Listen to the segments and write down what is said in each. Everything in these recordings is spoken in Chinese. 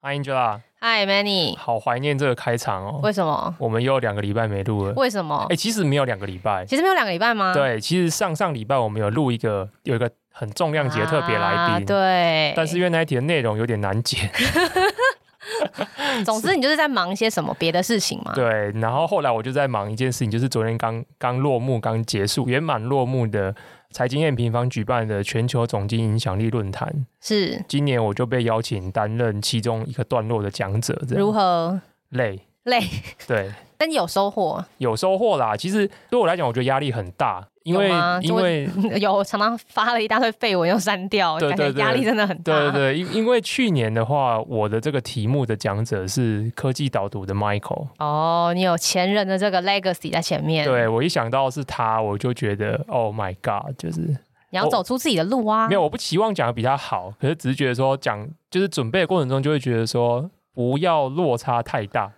Hi Angela，Hi Manny，好怀念这个开场哦。为什么？我们又有两个礼拜没录了。为什么？哎、欸，其实没有两个礼拜，其实没有两个礼拜吗？对，其实上上礼拜我们有录一个，有一个很重量级的特别来宾、啊。对。但是因为那一题的内容有点难剪。总之，你就是在忙一些什么别的事情嘛？对。然后后来我就在忙一件事情，就是昨天刚刚落幕、刚结束、圆满落幕的。财经 M 平方举办的全球总经影响力论坛，是。今年我就被邀请担任其中一个段落的讲者，如何？累。累，对，但你有收获？有收获啦。其实对我来讲，我觉得压力很大。因为因为 有常常发了一大堆废文又删掉，对对对，压力真的很大。对对对，因因为去年的话，我的这个题目的讲者是科技导读的 Michael。哦，你有前人的这个 legacy 在前面。对，我一想到是他，我就觉得 Oh my God，就是你要走出自己的路啊。没有，我不期望讲的比他好，可是只是觉得说讲就是准备的过程中就会觉得说不要落差太大。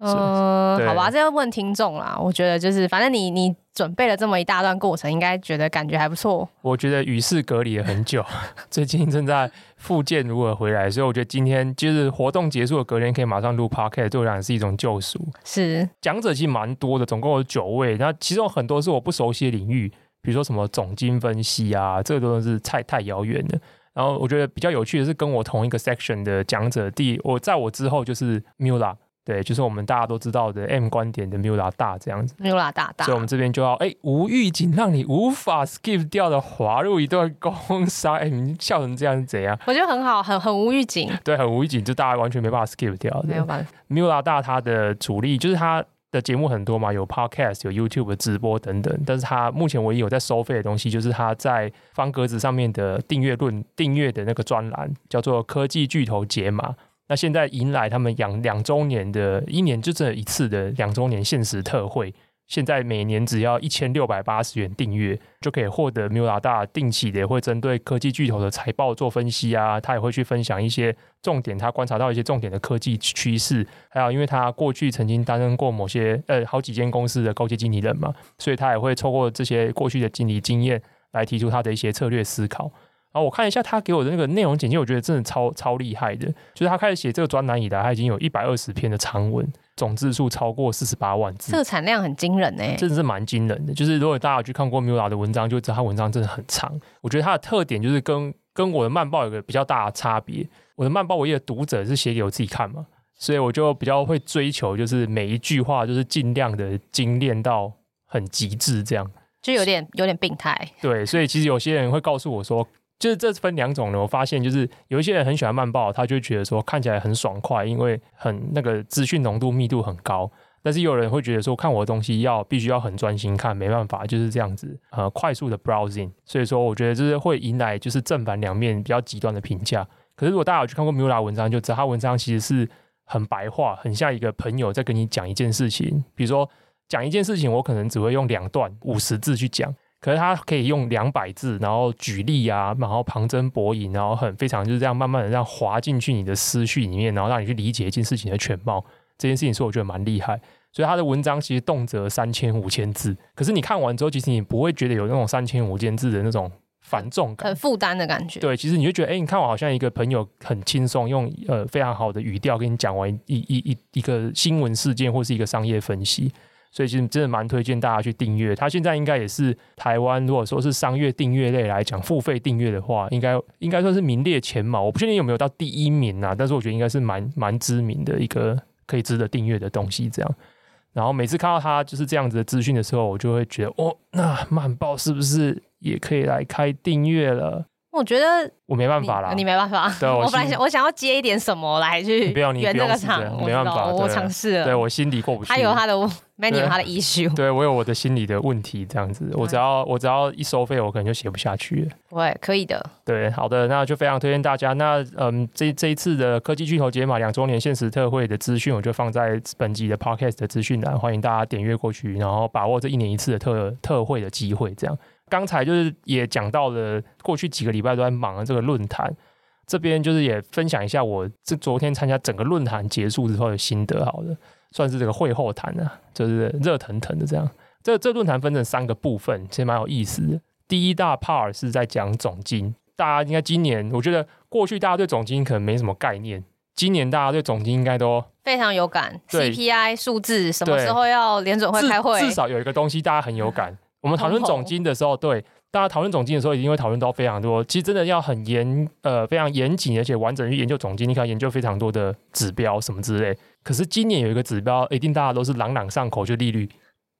嗯，好吧，这要问听众啦。我觉得就是，反正你你准备了这么一大段过程，应该觉得感觉还不错。我觉得与世隔离了很久，最近正在复健如何回来，所以我觉得今天就是活动结束的隔天可以马上录 podcast，对我来讲是一种救赎。是讲者其实蛮多的，总共有九位，那其中很多是我不熟悉的领域，比如说什么总经分析啊，这个都是太太遥远了。然后我觉得比较有趣的是，跟我同一个 section 的讲者，第我在我之后就是 Mula。对，就是我们大家都知道的 M 观点的 Mula 大这样子，Mula 大大，所以我们这边就要哎无预警让你无法 skip 掉的滑入一段工商，哎，你笑成这样是怎样？我觉得很好，很很无预警，对，很无预警，就大家完全没办法 skip 掉，没有办法。Mula 大他的主力就是他的节目很多嘛，有 Podcast，有 YouTube 的直播等等，但是他目前唯一有在收费的东西，就是他在方格子上面的订阅论订阅的那个专栏，叫做科技巨头解码。那现在迎来他们养两周年的一年就这一次的两周年限时特惠，现在每年只要一千六百八十元订阅，就可以获得 Mula 大定期的也会针对科技巨头的财报做分析啊，他也会去分享一些重点，他观察到一些重点的科技趋势，还有因为他过去曾经担任过某些呃好几间公司的高级经理人嘛，所以他也会透过这些过去的经理经验来提出他的一些策略思考。然后我看一下他给我的那个内容简介，我觉得真的超超厉害的。就是他开始写这个专栏以来，他已经有一百二十篇的长文，总字数超过四十八万字，这个产量很惊人呢，真的是蛮惊人的。就是如果大家有去看过 Mula 的文章，就会知道他文章真的很长。我觉得他的特点就是跟跟我的漫报有个比较大的差别。我的漫报我一的读者是写给我自己看嘛，所以我就比较会追求，就是每一句话就是尽量的精炼到很极致，这样就有点有点病态。对，所以其实有些人会告诉我说。就是这分两种呢，我发现就是有一些人很喜欢慢报，他就觉得说看起来很爽快，因为很那个资讯浓度密度很高。但是有人会觉得说看我的东西要必须要很专心看，没办法就是这样子呃快速的 browsing。所以说我觉得就是会迎来就是正反两面比较极端的评价。可是如果大家有去看过 Mula 文章，就知道他文章其实是很白话，很像一个朋友在跟你讲一件事情。比如说讲一件事情，我可能只会用两段五十字去讲。可是他可以用两百字，然后举例啊，然后旁征博引，然后很非常就是这样慢慢的这样滑进去你的思绪里面，然后让你去理解一件事情的全貌。这件事情是我觉得蛮厉害，所以他的文章其实动辄三千五千字。可是你看完之后，其实你不会觉得有那种三千五千字的那种繁重感，很负担的感觉。对，其实你就觉得，哎，你看我好像一个朋友很轻松，用呃非常好的语调跟你讲完一一一一个新闻事件或是一个商业分析。所以其实真的蛮推荐大家去订阅，它现在应该也是台湾如果说是商业订阅类来讲，付费订阅的话，应该应该算是名列前茅。我不确定有没有到第一名啊，但是我觉得应该是蛮蛮知名的一个可以值得订阅的东西。这样，然后每次看到它就是这样子的资讯的时候，我就会觉得，哦，那慢报是不是也可以来开订阅了？我觉得我没办法啦，你 没办法。对，我，本来想我想要接一点什么来去圆这个场，没办法，我尝试了。对，我心里过不去。他有他的有他的 issue。对，我有我的心理的问题，这样子，我只要我只要一收费，我可能就写不下去了。对，可以的。对，好的，那就非常推荐大家。那嗯，这这一次的科技巨头解码两周年限时特惠的资讯，我就放在本集的 Podcast 的资讯栏，欢迎大家点阅过去，然后把握这一年一次的特特惠的机会，这样。刚才就是也讲到了，过去几个礼拜都在忙的这个论坛，这边就是也分享一下我这昨天参加整个论坛结束之后的心得，好的，算是这个会后谈啊，就是热腾腾的这样。这这论坛分成三个部分，其实蛮有意思的。第一大 part 是在讲总经，大家应该今年我觉得过去大家对总经可能没什么概念，今年大家对总经应该都非常有感，CPI 数字什么时候要联准会开会？至少有一个东西大家很有感。我们讨论总金的时候，对大家讨论总金的时候，一定会讨论到非常多。其实真的要很严呃非常严谨而且完整去研究总金，你可以研究非常多的指标什么之类。可是今年有一个指标，一定大家都是朗朗上口，就利率。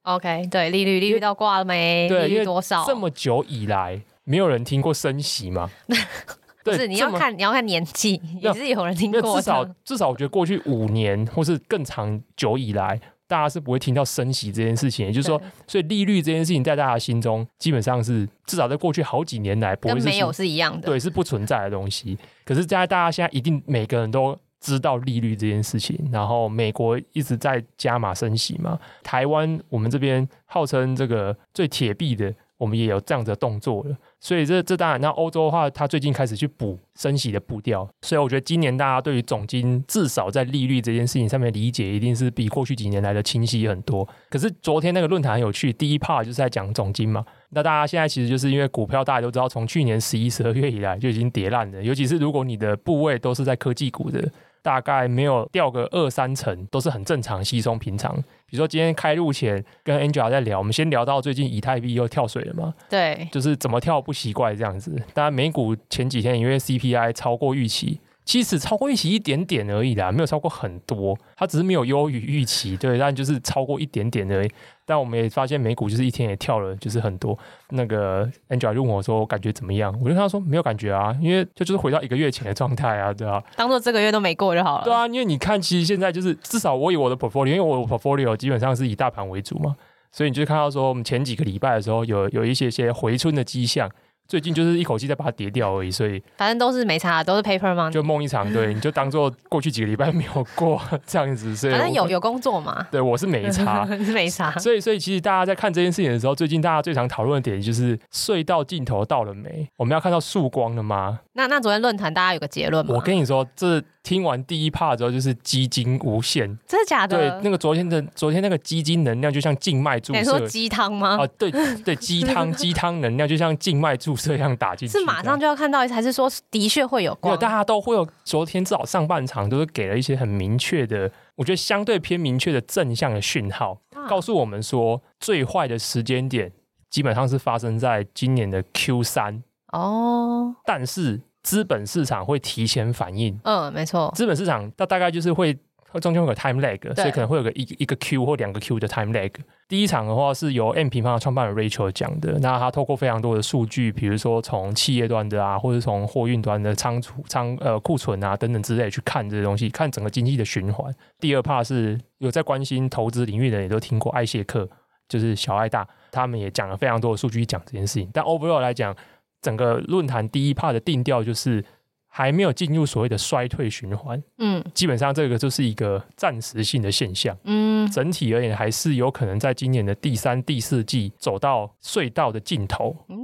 OK，对，利率利率到挂了没？对，利率多少？这么久以来，没有人听过升息吗？不是，你要看你要看年纪，也是有人听过。至少至少，我觉得过去五年或是更长久以来，大家是不会听到升息这件事情。也就是说，所以利率这件事情在大家心中，基本上是至少在过去好几年来，不会是跟没有是一样的。对，是不存在的东西。可是，在大家现在一定每个人都知道利率这件事情，然后美国一直在加码升息嘛。台湾我们这边号称这个最铁壁的。我们也有这样子的动作了，所以这这当然，那欧洲的话，它最近开始去补升息的步调，所以我觉得今年大家对于总金至少在利率这件事情上面理解，一定是比过去几年来的清晰很多。可是昨天那个论坛很有趣，第一 part 就是在讲总金嘛，那大家现在其实就是因为股票大家都知道，从去年十一、十二月以来就已经跌烂了，尤其是如果你的部位都是在科技股的。大概没有掉个二三成，都是很正常、稀松平常。比如说今天开录前跟 Angela 在聊，我们先聊到最近以太币又跳水了嘛？对，就是怎么跳不奇怪这样子。当然美股前几天因为 CPI 超过预期。其实超过预期一点点而已啦，没有超过很多，它只是没有优于预期，对，但就是超过一点点而已。但我们也发现美股就是一天也跳了，就是很多。那个 Angela 问我说我感觉怎么样，我就跟他说没有感觉啊，因为就就是回到一个月前的状态啊，对啊，当做这个月都没过就好了。对啊，因为你看，其实现在就是至少我以我的 portfolio，因为我的 portfolio 基本上是以大盘为主嘛，所以你就看到说我们前几个礼拜的时候有有一些些回春的迹象。最近就是一口气再把它叠掉而已，所以反正都是没差，都是 paper 吗？就梦一场，对，你就当做过去几个礼拜没有过这样子。所以反正有有工作嘛。对，我是没差，是 没差。所以，所以其实大家在看这件事情的时候，最近大家最常讨论的点就是隧道尽头到了没？我们要看到曙光了吗？那那昨天论坛大家有个结论吗？我跟你说，这听完第一 part 之后，就是基金无限，真的假的？对，那个昨天的昨天那个基金能量就像静脉注射。你说鸡汤吗？啊，对对，鸡汤 鸡汤能量就像静脉注射一样打进去。是马上就要看到，还是说的确会有光？大家都会有。昨天至少上半场都是给了一些很明确的，我觉得相对偏明确的正向的讯号，啊、告诉我们说最坏的时间点基本上是发生在今年的 Q 三哦，但是。资本市场会提前反应，嗯，没错。资本市场它大概就是会中间会有个 time lag，所以可能会有个一一个 Q 或两个 Q 的 time lag。第一场的话是由 M 平方的创办人 Rachel 讲的，那他透过非常多的数据，比如说从企业端的啊，或者从货运端的仓储仓呃库存啊等等之类去看这些东西，看整个经济的循环。第二 part 是有在关心投资领域的人也都听过艾谢克，就是小艾大，他们也讲了非常多的数据讲这件事情。但 overall 来讲，整个论坛第一 part 的定调就是还没有进入所谓的衰退循环，嗯，基本上这个就是一个暂时性的现象，嗯，整体而言还是有可能在今年的第三、第四季走到隧道的尽头，嗯，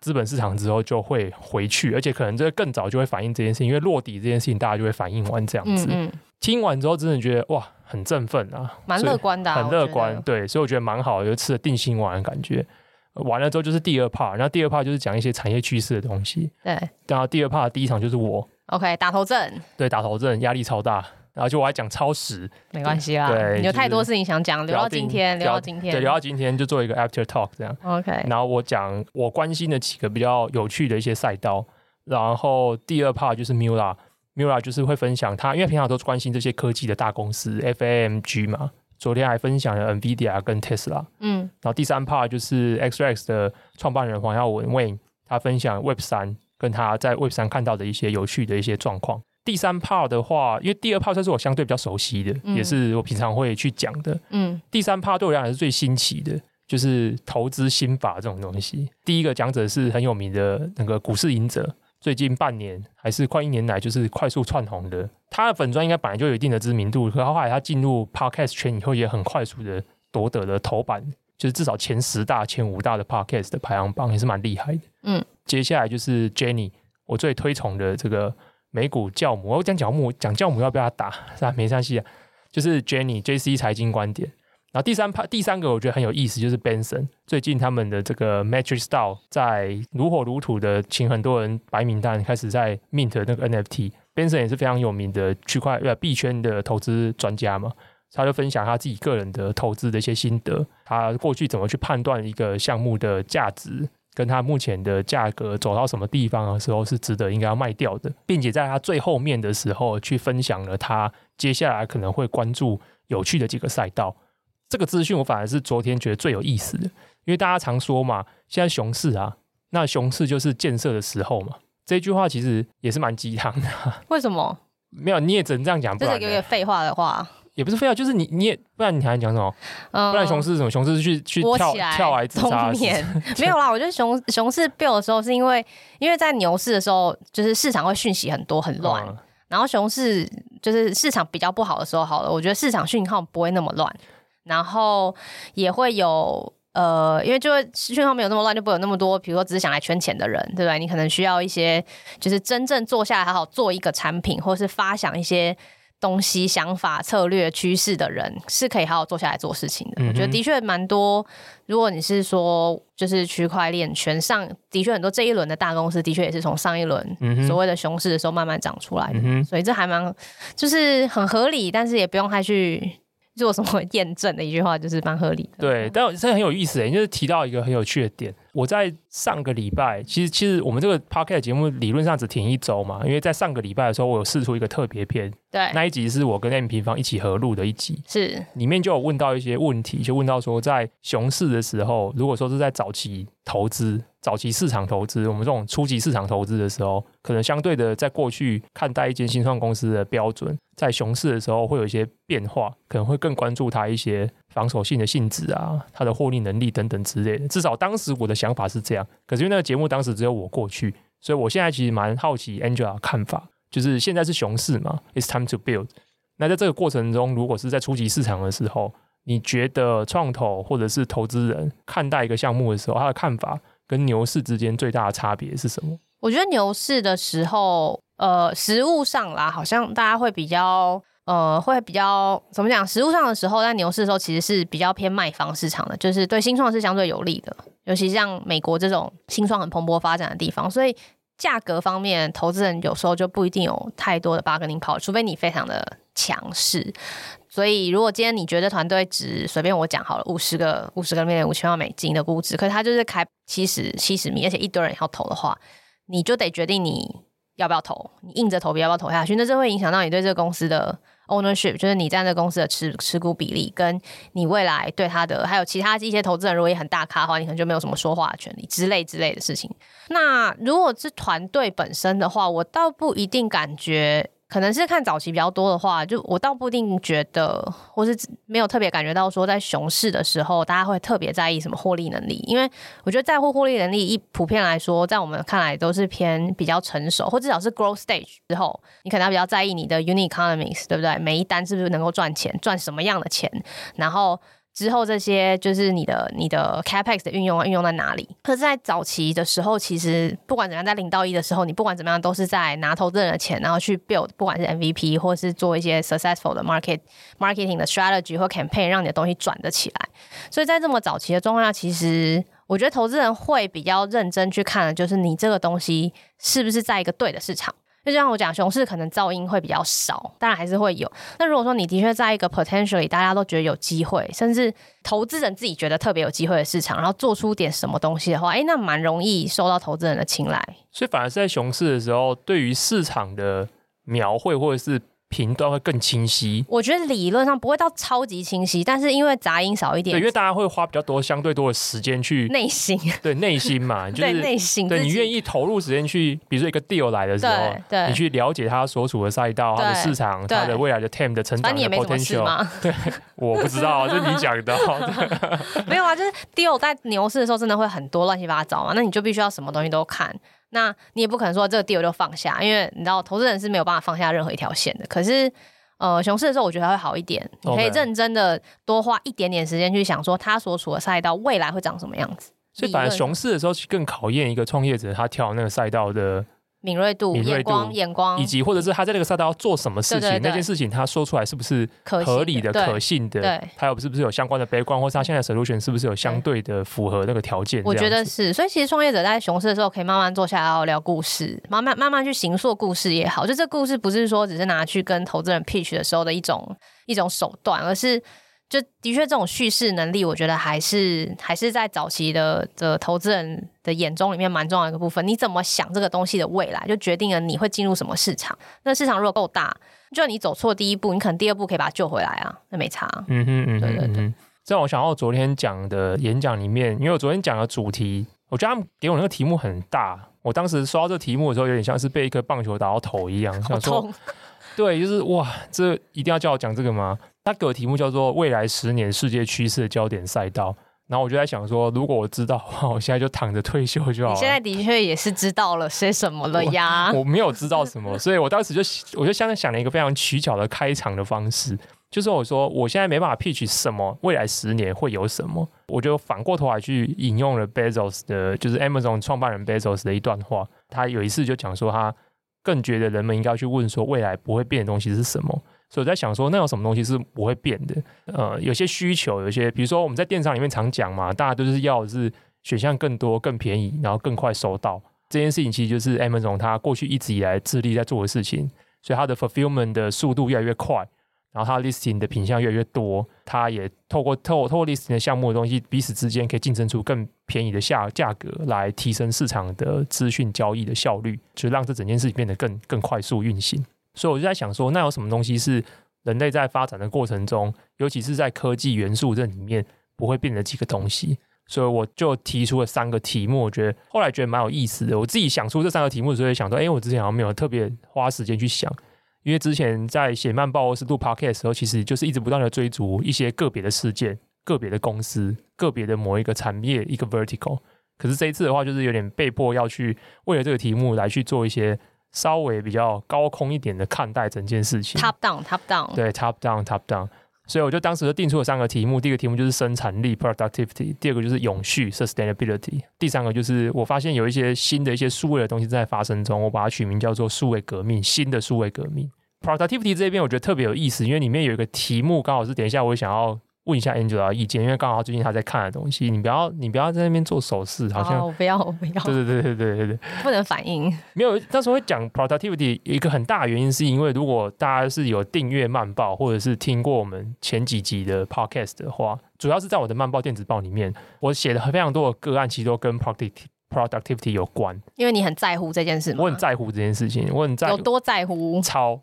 资本市场之后就会回去，而且可能这个更早就会反映这件事情，因为落底这件事情大家就会反映完这样子，嗯，听完之后真的觉得哇，很振奋啊，蛮乐观的，很乐观，对，所以我觉得蛮好，有吃了定心丸的感觉。完了之后就是第二 part，然后第二 part 就是讲一些产业趋势的东西。对，然后第二 part 第一场就是我，OK，打头阵。对，打头阵压力超大，然后就我还讲超时，没关系啦，对，你有太多事情想讲，留到今天，留到今天，对，留到今天就做一个 after talk 这样。OK，然后我讲我关心的几个比较有趣的一些赛道，然后第二 part 就是 Mula，Mula 就是会分享他，因为平常都是关心这些科技的大公司，FAMG 嘛。昨天还分享了 NVIDIA 跟 Tesla，嗯，然后第三 part 就是 XREX 的创办人黄耀文 Wayne，他分享 Web 三跟他在 Web 三看到的一些有趣的一些状况。第三 part 的话，因为第二 part 算是我相对比较熟悉的，嗯、也是我平常会去讲的，嗯，第三 part 对我来讲是最新奇的，就是投资心法这种东西。第一个讲者是很有名的那个股市赢者。最近半年还是快一年来，就是快速窜红的。他的粉专应该本来就有一定的知名度，可后来他进入 Podcast 圈以后，也很快速的夺得了头版，就是至少前十大、前五大的 Podcast 的排行榜，也是蛮厉害的。嗯，接下来就是 Jenny，我最推崇的这个美股教母。我讲教母，讲教母要不要打？是啊？没关系啊，就是 Jenny JC 财经观点。然后第三排，第三个我觉得很有意思，就是 Benson 最近他们的这个 Matrix DAO 在如火如荼的请很多人白名单开始在 mint 那个 NFT，Benson 也是非常有名的区块呃币圈的投资专家嘛，他就分享他自己个人的投资的一些心得，他过去怎么去判断一个项目的价值，跟他目前的价格走到什么地方的时候是值得应该要卖掉的，并且在他最后面的时候去分享了他接下来可能会关注有趣的几个赛道。这个资讯我反而是昨天觉得最有意思的，因为大家常说嘛，现在熊市啊，那熊市就是建设的时候嘛。这句话其实也是蛮鸡汤的。为什么？没有，你也只能这样讲。这是有点废话的话，也不是废话，就是你你也不然你还讲什么？嗯、不然熊市是什么？熊市是去去跳跳来自杀？没有啦，我觉得熊熊市 build 的时候是因为因为在牛市的时候，就是市场会讯息很多很乱，嗯、然后熊市就是市场比较不好的时候，好了，我觉得市场讯号不会那么乱。然后也会有呃，因为就会讯号没有那么乱，就不会有那么多，比如说只是想来圈钱的人，对不对？你可能需要一些，就是真正坐下来好好做一个产品，或是发想一些东西、想法、策略、趋势的人，是可以好好坐下来做事情的。嗯、我觉得的确蛮多。如果你是说，就是区块链圈上的确很多这一轮的大公司，的确也是从上一轮所谓的熊市的时候慢慢长出来的，嗯、所以这还蛮就是很合理，但是也不用太去。做什么 验证的一句话就是蛮合理的。对，但这很有意思诶，就是提到一个很有趣的点。我在上个礼拜，其实其实我们这个 podcast 节目理论上只停一周嘛，因为在上个礼拜的时候，我有试出一个特别篇，对，那一集是我跟 M 平方一起合录的一集，是里面就有问到一些问题，就问到说，在熊市的时候，如果说是在早期投资、早期市场投资，我们这种初级市场投资的时候，可能相对的，在过去看待一间新创公司的标准，在熊市的时候会有一些变化，可能会更关注它一些。防守性的性质啊，它的获利能力等等之类的，至少当时我的想法是这样。可是因为那个节目当时只有我过去，所以我现在其实蛮好奇 Angela 看法，就是现在是熊市嘛，It's time to build。那在这个过程中，如果是在初级市场的时候，你觉得创投或者是投资人看待一个项目的时候，他的看法跟牛市之间最大的差别是什么？我觉得牛市的时候，呃，实物上啦，好像大家会比较。呃，会比较怎么讲？实物上的时候，在牛市的时候，其实是比较偏卖方市场的，就是对新创是相对有利的，尤其像美国这种新创很蓬勃发展的地方，所以价格方面，投资人有时候就不一定有太多的八根零跑除非你非常的强势。所以，如果今天你觉得团队值随便我讲好了，五十个五十个 million 五千万美金的估值，可是他就是开七十七十米，而且一堆人要投的话，你就得决定你要不要投，你硬着头皮要不要投下去，那这会影响到你对这个公司的。Ownership 就是你在那公司的持持股比例，跟你未来对他的，还有其他一些投资人，如果也很大咖的话，你可能就没有什么说话的权利之类之类的事情。那如果是团队本身的话，我倒不一定感觉。可能是看早期比较多的话，就我倒不一定觉得，或是没有特别感觉到说，在熊市的时候，大家会特别在意什么获利能力。因为我觉得在乎获利能力，一普遍来说，在我们看来都是偏比较成熟，或至少是 growth stage 之后，你可能要比较在意你的 unit economics，对不对？每一单是不是能够赚钱，赚什么样的钱，然后。之后这些就是你的你的 capex 的运用啊，运用在哪里？可是，在早期的时候，其实不管怎样，在零到一的时候，你不管怎么样，都是在拿投资人的钱，然后去 build，不管是 MVP 或是做一些 successful 的 market marketing 的 strategy 或 campaign，让你的东西转得起来。所以在这么早期的状况下，其实我觉得投资人会比较认真去看的，就是你这个东西是不是在一个对的市场。就像我讲，熊市可能噪音会比较少，当然还是会有。那如果说你的确在一个 potentially 大家都觉得有机会，甚至投资人自己觉得特别有机会的市场，然后做出点什么东西的话，诶，那蛮容易受到投资人的青睐。所以反而是在熊市的时候，对于市场的描绘或者是。频段会更清晰，我觉得理论上不会到超级清晰，但是因为杂音少一点，对，因为大家会花比较多、相对多的时间去内心，对内心嘛，就是内心，对你愿意投入时间去，比如说一个 deal 来的时候，对，你去了解他所处的赛道、它的市场、它的未来的 TAM 的成长的 potential，对，我不知道，就你讲的，没有啊，就是 deal 在牛市的时候真的会很多乱七八糟嘛，那你就必须要什么东西都看。那你也不可能说这个 deal 就放下，因为你知道投资人是没有办法放下任何一条线的。可是，呃，熊市的时候我觉得它会好一点你可以认真的多花一点点时间去想说它所处的赛道未来会长什么样子。所以，反而熊市的时候更考验一个创业者他跳那个赛道的敏锐度、敏锐度眼光、眼光，以及或者是他在那个赛道要做什么事情，对对对那件事情他说出来是不是合理的、可信的？对，还有是不是有相关的 background，或是他现在 solution 是不是有相对的符合那个条件？我觉得是，所以其实创业者在熊市的时候，可以慢慢坐下来聊聊故事，慢慢慢慢去形塑故事也好。就这故事不是说只是拿去跟投资人 pitch 的时候的一种一种手段，而是。就的确，这种叙事能力，我觉得还是还是在早期的的投资人的眼中里面蛮重要的一个部分。你怎么想这个东西的未来，就决定了你会进入什么市场。那市场如果够大，就你走错第一步，你可能第二步可以把它救回来啊，那没差。嗯哼嗯哼，对对对。在我想到昨天讲的演讲里面，因为我昨天讲的主题，我觉得他们给我那个题目很大。我当时刷到这个题目的时候，有点像是被一颗棒球打到头一样，想说，对，就是哇，这一定要叫我讲这个吗？他给我题目叫做“未来十年世界趋势的焦点赛道”，然后我就在想说，如果我知道的话，我现在就躺着退休就好了。你现在的确也是知道了些什么了呀？我，我没有知道什么，所以我当时就我就相想了一个非常取巧的开场的方式，就是我说我现在没办法 pitch 什么未来十年会有什么，我就反过头来去引用了 Bezos 的，就是 Amazon 创办人 Bezos 的一段话，他有一次就讲说，他更觉得人们应该去问说，未来不会变的东西是什么。所以我在想说，那有什么东西是不会变的？呃，有些需求，有些比如说我们在电商里面常讲嘛，大家都是要是选项更多、更便宜，然后更快收到。这件事情其实就是 Amazon 它过去一直以来致力在做的事情。所以它的 fulfillment 的速度越来越快，然后它 listing 的品相越来越多，它也透过透透过 listing 的项目的东西，彼此之间可以竞争出更便宜的价价格，来提升市场的资讯交易的效率，就让这整件事情变得更更快速运行。所以我就在想说，那有什么东西是人类在发展的过程中，尤其是在科技元素这里面不会变的几个东西？所以我就提出了三个题目，我觉得后来觉得蛮有意思的。我自己想出这三个题目的时候，也想说，哎，我之前好像没有特别花时间去想，因为之前在写慢报或是录 podcast 的时候，其实就是一直不断的追逐一些个别的事件、个别的公司、个别的某一个产业一个 vertical。可是这一次的话，就是有点被迫要去为了这个题目来去做一些。稍微比较高空一点的看待整件事情，top down，top down，对，top down，top down。所以我就当时就定出了三个题目，第一个题目就是生产力 （productivity），第二个就是永续 （sustainability），第三个就是我发现有一些新的一些数位的东西正在发生中，我把它取名叫做数位革命，新的数位革命。productivity 这边我觉得特别有意思，因为里面有一个题目刚好是等一下我想要。问一下 Angela 的意见，因为刚好最近他在看的东西，你不要你不要在那边做手势，好像我不要我不要，对对对对对对对，不能反应。没有，当时会讲 productivity 一个很大的原因，是因为如果大家是有订阅漫报，或者是听过我们前几集的 podcast 的话，主要是在我的漫报电子报里面，我写的非常多的个案，其实都跟 productivity productivity 有关。因为你很在乎这件事吗？我很在乎这件事情，我很在乎，有多在乎？超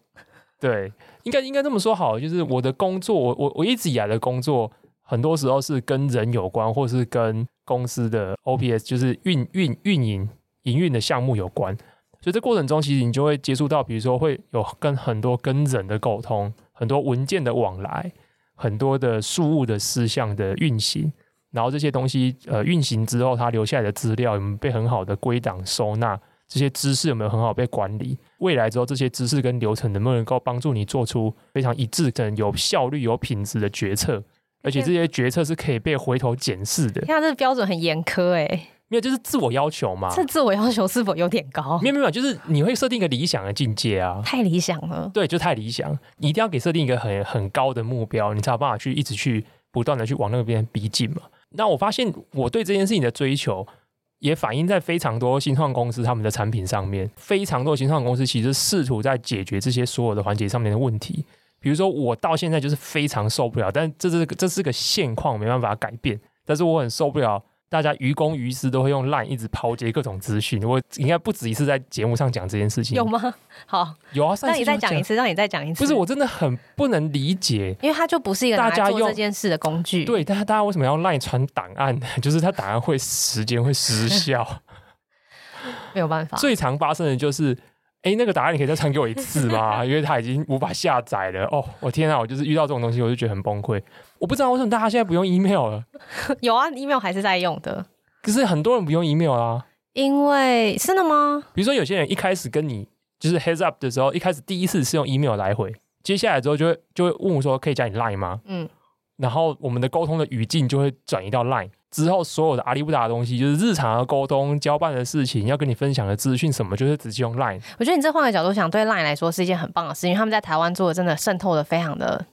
对，应该应该这么说好，就是我的工作，我我我一直以来的工作。很多时候是跟人有关，或是跟公司的 OPS，就是运运运营营运的项目有关。所以这过程中，其实你就会接触到，比如说会有跟很多跟人的沟通，很多文件的往来，很多的事务的事项的运行。然后这些东西呃运行之后，它留下来的资料有没有被很好的归档收纳？这些知识有没有很好被管理？未来之后这些知识跟流程能不能够帮助你做出非常一致、可能有效率、有品质的决策？而且这些决策是可以被回头检视的。看这个标准很严苛哎、欸，没有，就是自我要求嘛。这自我要求是否有点高？没有没有，就是你会设定一个理想的境界啊。太理想了。对，就太理想。你一定要给设定一个很很高的目标，你才有办法去一直去不断的去往那边逼近嘛。那我发现我对这件事情的追求，也反映在非常多新创公司他们的产品上面。非常多新创公司其实试图在解决这些所有的环节上面的问题。比如说，我到现在就是非常受不了，但这是这是个现况，没办法改变。但是我很受不了，大家于公于私都会用 LINE 一直抛接各种资讯。我应该不止一次在节目上讲这件事情，有吗？好，有啊。那你再讲一次，让你再讲一次。不是，我真的很不能理解，因为它就不是一个大家做这件事的工具。对，但是大家为什么要 LINE 传档案？就是它档案会时间会失效，没有办法。最常发生的就是。哎，那个答案你可以再传给我一次吗？因为它已经无法下载了。哦，我天啊！我就是遇到这种东西，我就觉得很崩溃。我不知道为什么大家现在不用 email 了。有啊，email 还是在用的。可是很多人不用 email 啊。因为真的吗？比如说有些人一开始跟你就是 heads up 的时候，一开始第一次是用 email 来回，接下来之后就会就会问我说可以加你 line 吗？嗯。然后我们的沟通的语境就会转移到 line，之后所有的阿里不达的东西，就是日常的沟通、交办的事情，要跟你分享的资讯什么，就是直接用 Line。我觉得你这换个角度想，对 Line 来说是一件很棒的事情，因为他们在台湾做的真的渗透的非常的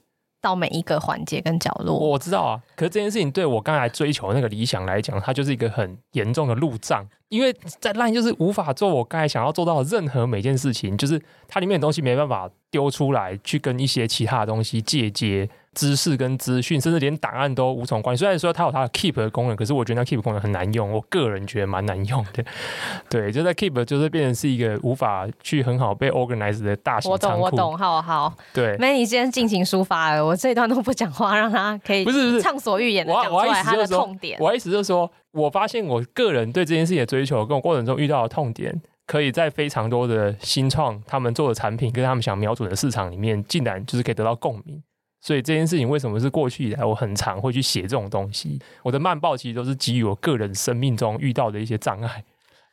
到每一个环节跟角落。我知道啊，可是这件事情对我刚才追求那个理想来讲，它就是一个很严重的路障，因为在烂就是无法做我刚才想要做到任何每件事情，就是它里面的东西没办法丢出来去跟一些其他的东西借接。知识跟资讯，甚至连档案都无从关系。虽然说它有它的 keep 的功能，可是我觉得那 keep 功能很难用。我个人觉得蛮难用的。对，就在 keep 就是变成是一个无法去很好被 organize 的大型。我懂，我懂，好好。对，Manny 今天尽情抒发了，我这一段都不讲话，让他可以不是不是畅所欲言的讲出来他的痛点。我意思就是说，我发现我个人对这件事情的追求，跟我过程中遇到的痛点，可以在非常多的新创他们做的产品跟他们想瞄准的市场里面，竟然就是可以得到共鸣。所以这件事情为什么是过去以来我很常会去写这种东西？我的漫报其实都是基于我个人生命中遇到的一些障碍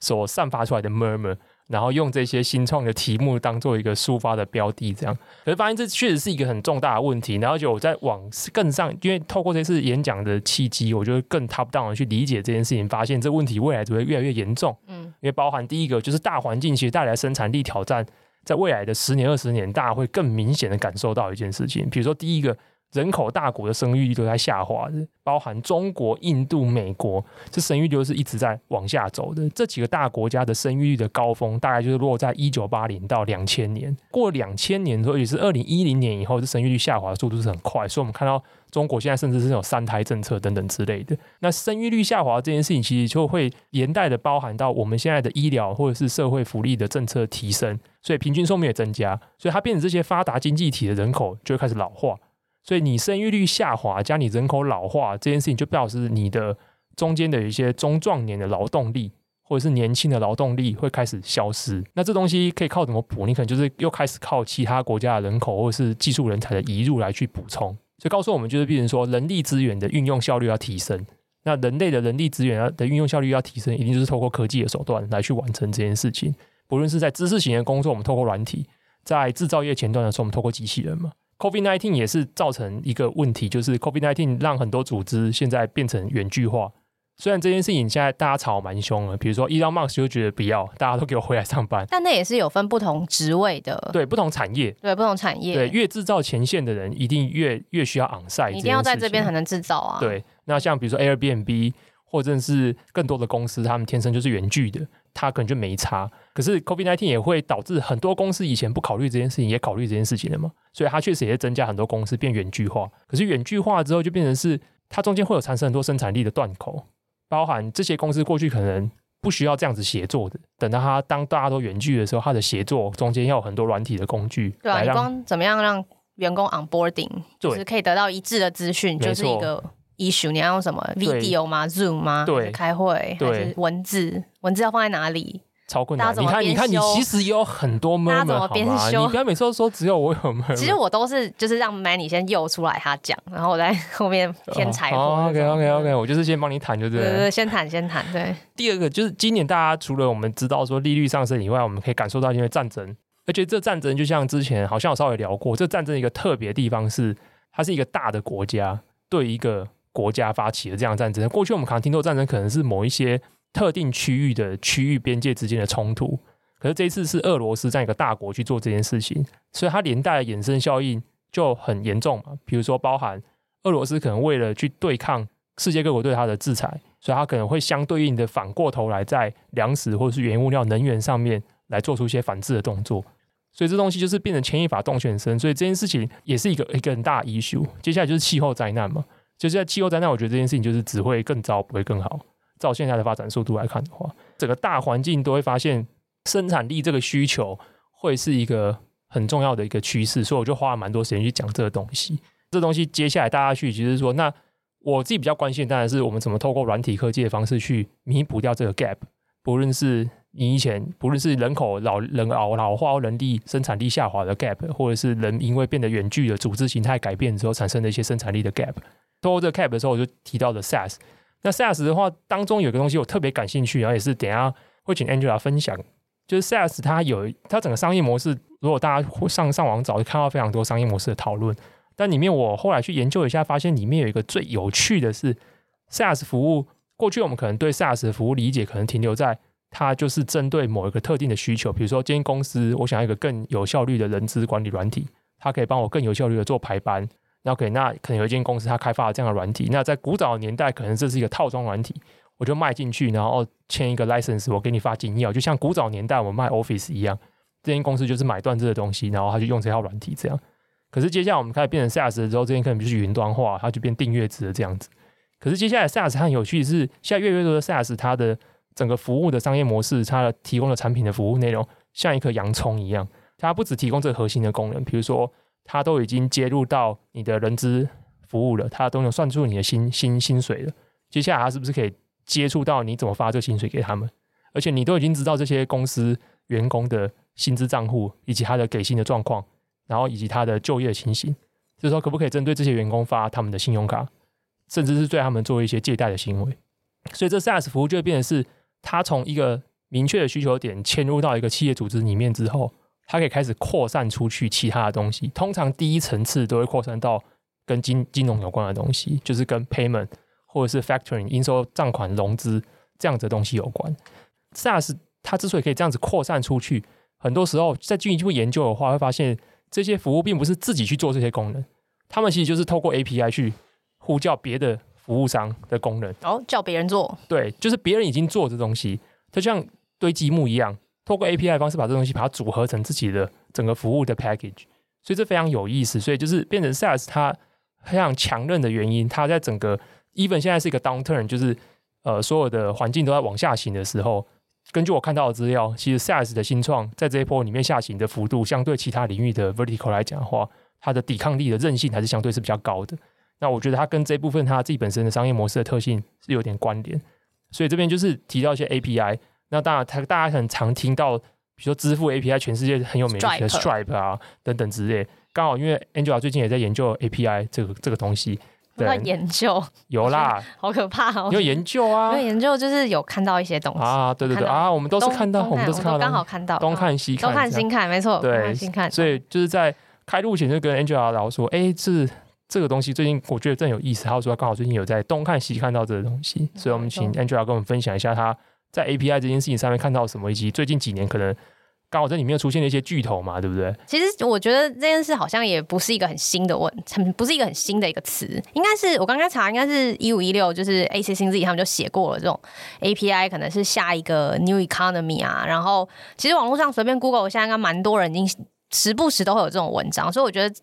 所散发出来的 murmur，然后用这些新创的题目当做一个抒发的标的，这样。可是发现这确实是一个很重大的问题，然后就我在往更上，因为透过这次演讲的契机，我就更 top down 的去理解这件事情，发现这问题未来只会越来越严重。嗯，因为包含第一个就是大环境其实带来生产力挑战。在未来的十年、二十年，大家会更明显的感受到一件事情，比如说，第一个，人口大国的生育率都在下滑，包含中国、印度、美国，这生育率是一直在往下走的。这几个大国家的生育率的高峰，大概就是落在一九八零到两千年。过两千年之后，也是二零一零年以后，这生育率下滑的速度是很快。所以，我们看到中国现在甚至是有三胎政策等等之类的。那生育率下滑这件事情，其实就会连带的包含到我们现在的医疗或者是社会福利的政策提升。所以平均寿命也增加，所以它变成这些发达经济体的人口就会开始老化，所以你生育率下滑加你人口老化这件事情，就表示你的中间的一些中壮年的劳动力或者是年轻的劳动力会开始消失。那这东西可以靠怎么补？你可能就是又开始靠其他国家的人口或者是技术人才的移入来去补充。所以告诉我们，就是变成说人力资源的运用效率要提升。那人类的人力资源的运用效率要提升，一定就是透过科技的手段来去完成这件事情。不论是在知识型的工作，我们透过软体；在制造业前端的时候，我们透过机器人嘛。COVID-19 也是造成一个问题，就是 COVID-19 让很多组织现在变成远距化。虽然这件事情现在大家吵蛮凶的，比如说 Elon Musk 就觉得不要，大家都给我回来上班。但那也是有分不同职位的，对不同产业，对不同产业，对越制造前线的人，一定越越需要 onsite，一定要在这边才能制造啊。对，那像比如说 Airbnb。或者是更多的公司，他们天生就是远距的，他可能就没差。可是 COVID-19 也会导致很多公司以前不考虑这件事情，也考虑这件事情了嘛？所以它确实也是增加很多公司变远距化。可是远距化之后，就变成是它中间会有产生很多生产力的断口，包含这些公司过去可能不需要这样子协作的，等到它当大家都远距的时候，它的协作中间要有很多软体的工具。对啊，你光怎么样让员工 onboarding，就是可以得到一致的资讯，就是一个。Issue 你要用什么 video 吗？Zoom 吗？对，开会还是文字？文字要放在哪里？超困难。你看，你看，你其实也有很多 moment 好吗？你不要每次都说只有我有 moment。其实我都是就是让 Manny 先诱出来他讲，然后我在后面添柴火。OK OK OK，我就是先帮你谈，就对。对对，先谈先谈。对。第二个就是今年大家除了我们知道说利率上升以外，我们可以感受到因为战争，而且这战争就像之前好像有稍微聊过，这战争一个特别地方是它是一个大的国家对一个。国家发起的这样战争，过去我们可能听到战争可能是某一些特定区域的区域边界之间的冲突，可是这一次是俄罗斯这样一个大国去做这件事情，所以它连带的衍生效应就很严重嘛。比如说，包含俄罗斯可能为了去对抗世界各国对它的制裁，所以它可能会相对应的反过头来在粮食或是原物料、能源上面来做出一些反制的动作，所以这东西就是变成牵一发动全身，所以这件事情也是一个一个很大的 issue。接下来就是气候灾难嘛。就是在气候灾难，我觉得这件事情就是只会更糟，不会更好。照现在的发展速度来看的话，整个大环境都会发现生产力这个需求会是一个很重要的一个趋势，所以我就花了蛮多时间去讲这个东西。这东西接下来大家去，其实说，那我自己比较关心当然是我们怎么透过软体科技的方式去弥补掉这个 gap。不论是你以前，不论是人口老人老老化人力生产力下滑的 gap，或者是人因为变得远距的组织形态改变之后产生的一些生产力的 gap。做这个 cap 的时候，我就提到了 SaaS。那 SaaS 的话，当中有一个东西我特别感兴趣，然后也是等下会请 Angela 分享，就是 SaaS 它有它整个商业模式。如果大家上上网找，就看到非常多商业模式的讨论。但里面我后来去研究一下，发现里面有一个最有趣的是 SaaS 服务，过去我们可能对 SaaS 的服务理解可能停留在它就是针对某一个特定的需求，比如说，今天公司我想要一个更有效率的人资管理软体，它可以帮我更有效率的做排班。那 OK，那可能有一间公司它开发了这样的软体，那在古早年代，可能这是一个套装软体，我就卖进去，然后签一个 license，我给你发金钥，就像古早年代我们卖 Office 一样，这间公司就是买断这个东西，然后他就用这套软体这样。可是接下来我们开始变成 SaaS 之后，这边可能就是云端化，它就变订阅制的这样子。可是接下来 SaaS 它很有趣的是，现在越来越多的 SaaS 它的整个服务的商业模式，它的提供的产品的服务内容像一颗洋葱一样，它不只提供这个核心的功能，比如说。它都已经接入到你的人资服务了，它都能算出你的薪薪薪水了。接下来它是不是可以接触到你怎么发这薪水给他们？而且你都已经知道这些公司员工的薪资账户以及他的给薪的状况，然后以及他的就业情形，就是说可不可以针对这些员工发他们的信用卡，甚至是对他们做一些借贷的行为？所以这 SaaS 服务就会变成是，他从一个明确的需求点迁入到一个企业组织里面之后。它可以开始扩散出去其他的东西，通常第一层次都会扩散到跟金金融有关的东西，就是跟 payment 或者是 factoring 应收账款融资这样子的东西有关。SaaS 它之所以可以这样子扩散出去，很多时候在进一步研究的话，会发现这些服务并不是自己去做这些功能，他们其实就是透过 API 去呼叫别的服务商的功能，然后、哦、叫别人做。对，就是别人已经做这东西，就像堆积木一样。透过 API 的方式把这东西把它组合成自己的整个服务的 package，所以这非常有意思。所以就是变成 SaaS 它非常强韧的原因，它在整个 even 现在是一个 downturn，就是呃所有的环境都在往下行的时候，根据我看到的资料，其实 SaaS 的新创在这一波里面下行的幅度，相对其他领域的 vertical 来讲的话，它的抵抗力的韧性还是相对是比较高的。那我觉得它跟这部分它自己本身的商业模式的特性是有点关联。所以这边就是提到一些 API。那当然，他大家很常听到，比如说支付 API，全世界很有名的 Stripe 啊等等之类。刚好因为 Angela 最近也在研究 API 这个这个东西。在研究？有啦，好可怕哦！有研究啊？有研究就是有看到一些东西啊，对对对啊，我们都是看到，我们都是看到，刚好看到，东看西看，东看西看，没错，对，西看。所以就是在开路前就跟 Angela 聊说，哎，这这个东西最近我觉得真有意思。他说刚好最近有在东看西看到这个东西，所以我们请 Angela 跟我们分享一下他。在 API 这件事情上面看到什么，以及最近几年可能刚好在里面出现了一些巨头嘛，对不对？其实我觉得这件事好像也不是一个很新的问，很不是一个很新的一个词，应该是我刚刚查，应该是一五一六，就是 AC 新字他们就写过了这种 API 可能是下一个 New Economy 啊。然后其实网络上随便 Google 现在应该蛮多人已经时不时都会有这种文章，所以我觉得，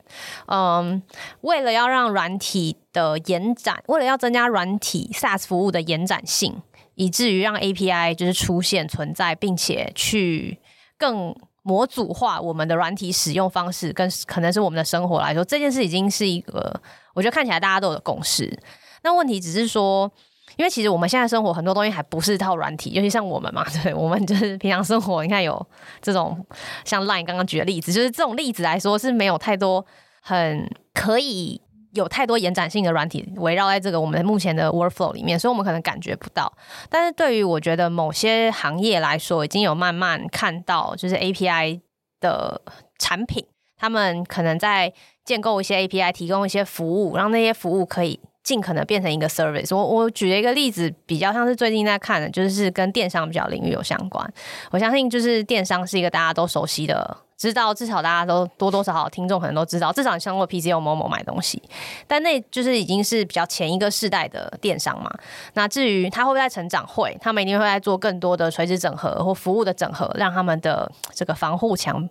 嗯，为了要让软体的延展，为了要增加软体 SaaS 服务的延展性。以至于让 API 就是出现存在，并且去更模组化我们的软体使用方式，跟可能是我们的生活来说，这件事已经是一个我觉得看起来大家都有共识。那问题只是说，因为其实我们现在生活很多东西还不是一套软体，尤其像我们嘛，对，我们就是平常生活，你看有这种像 Line 刚刚举的例子，就是这种例子来说是没有太多很可以。有太多延展性的软体围绕在这个我们目前的 workflow 里面，所以我们可能感觉不到。但是对于我觉得某些行业来说，已经有慢慢看到，就是 API 的产品，他们可能在建构一些 API，提供一些服务，让那些服务可以尽可能变成一个 service。我我举了一个例子，比较像是最近在看的，就是跟电商比较领域有相关。我相信就是电商是一个大家都熟悉的。知道，至少大家都多多少少听众可能都知道，至少你上过 PCO 某某买东西，但那就是已经是比较前一个世代的电商嘛。那至于他会不会在成长，会，他们一定会在做更多的垂直整合或服务的整合，让他们的这个防护墙、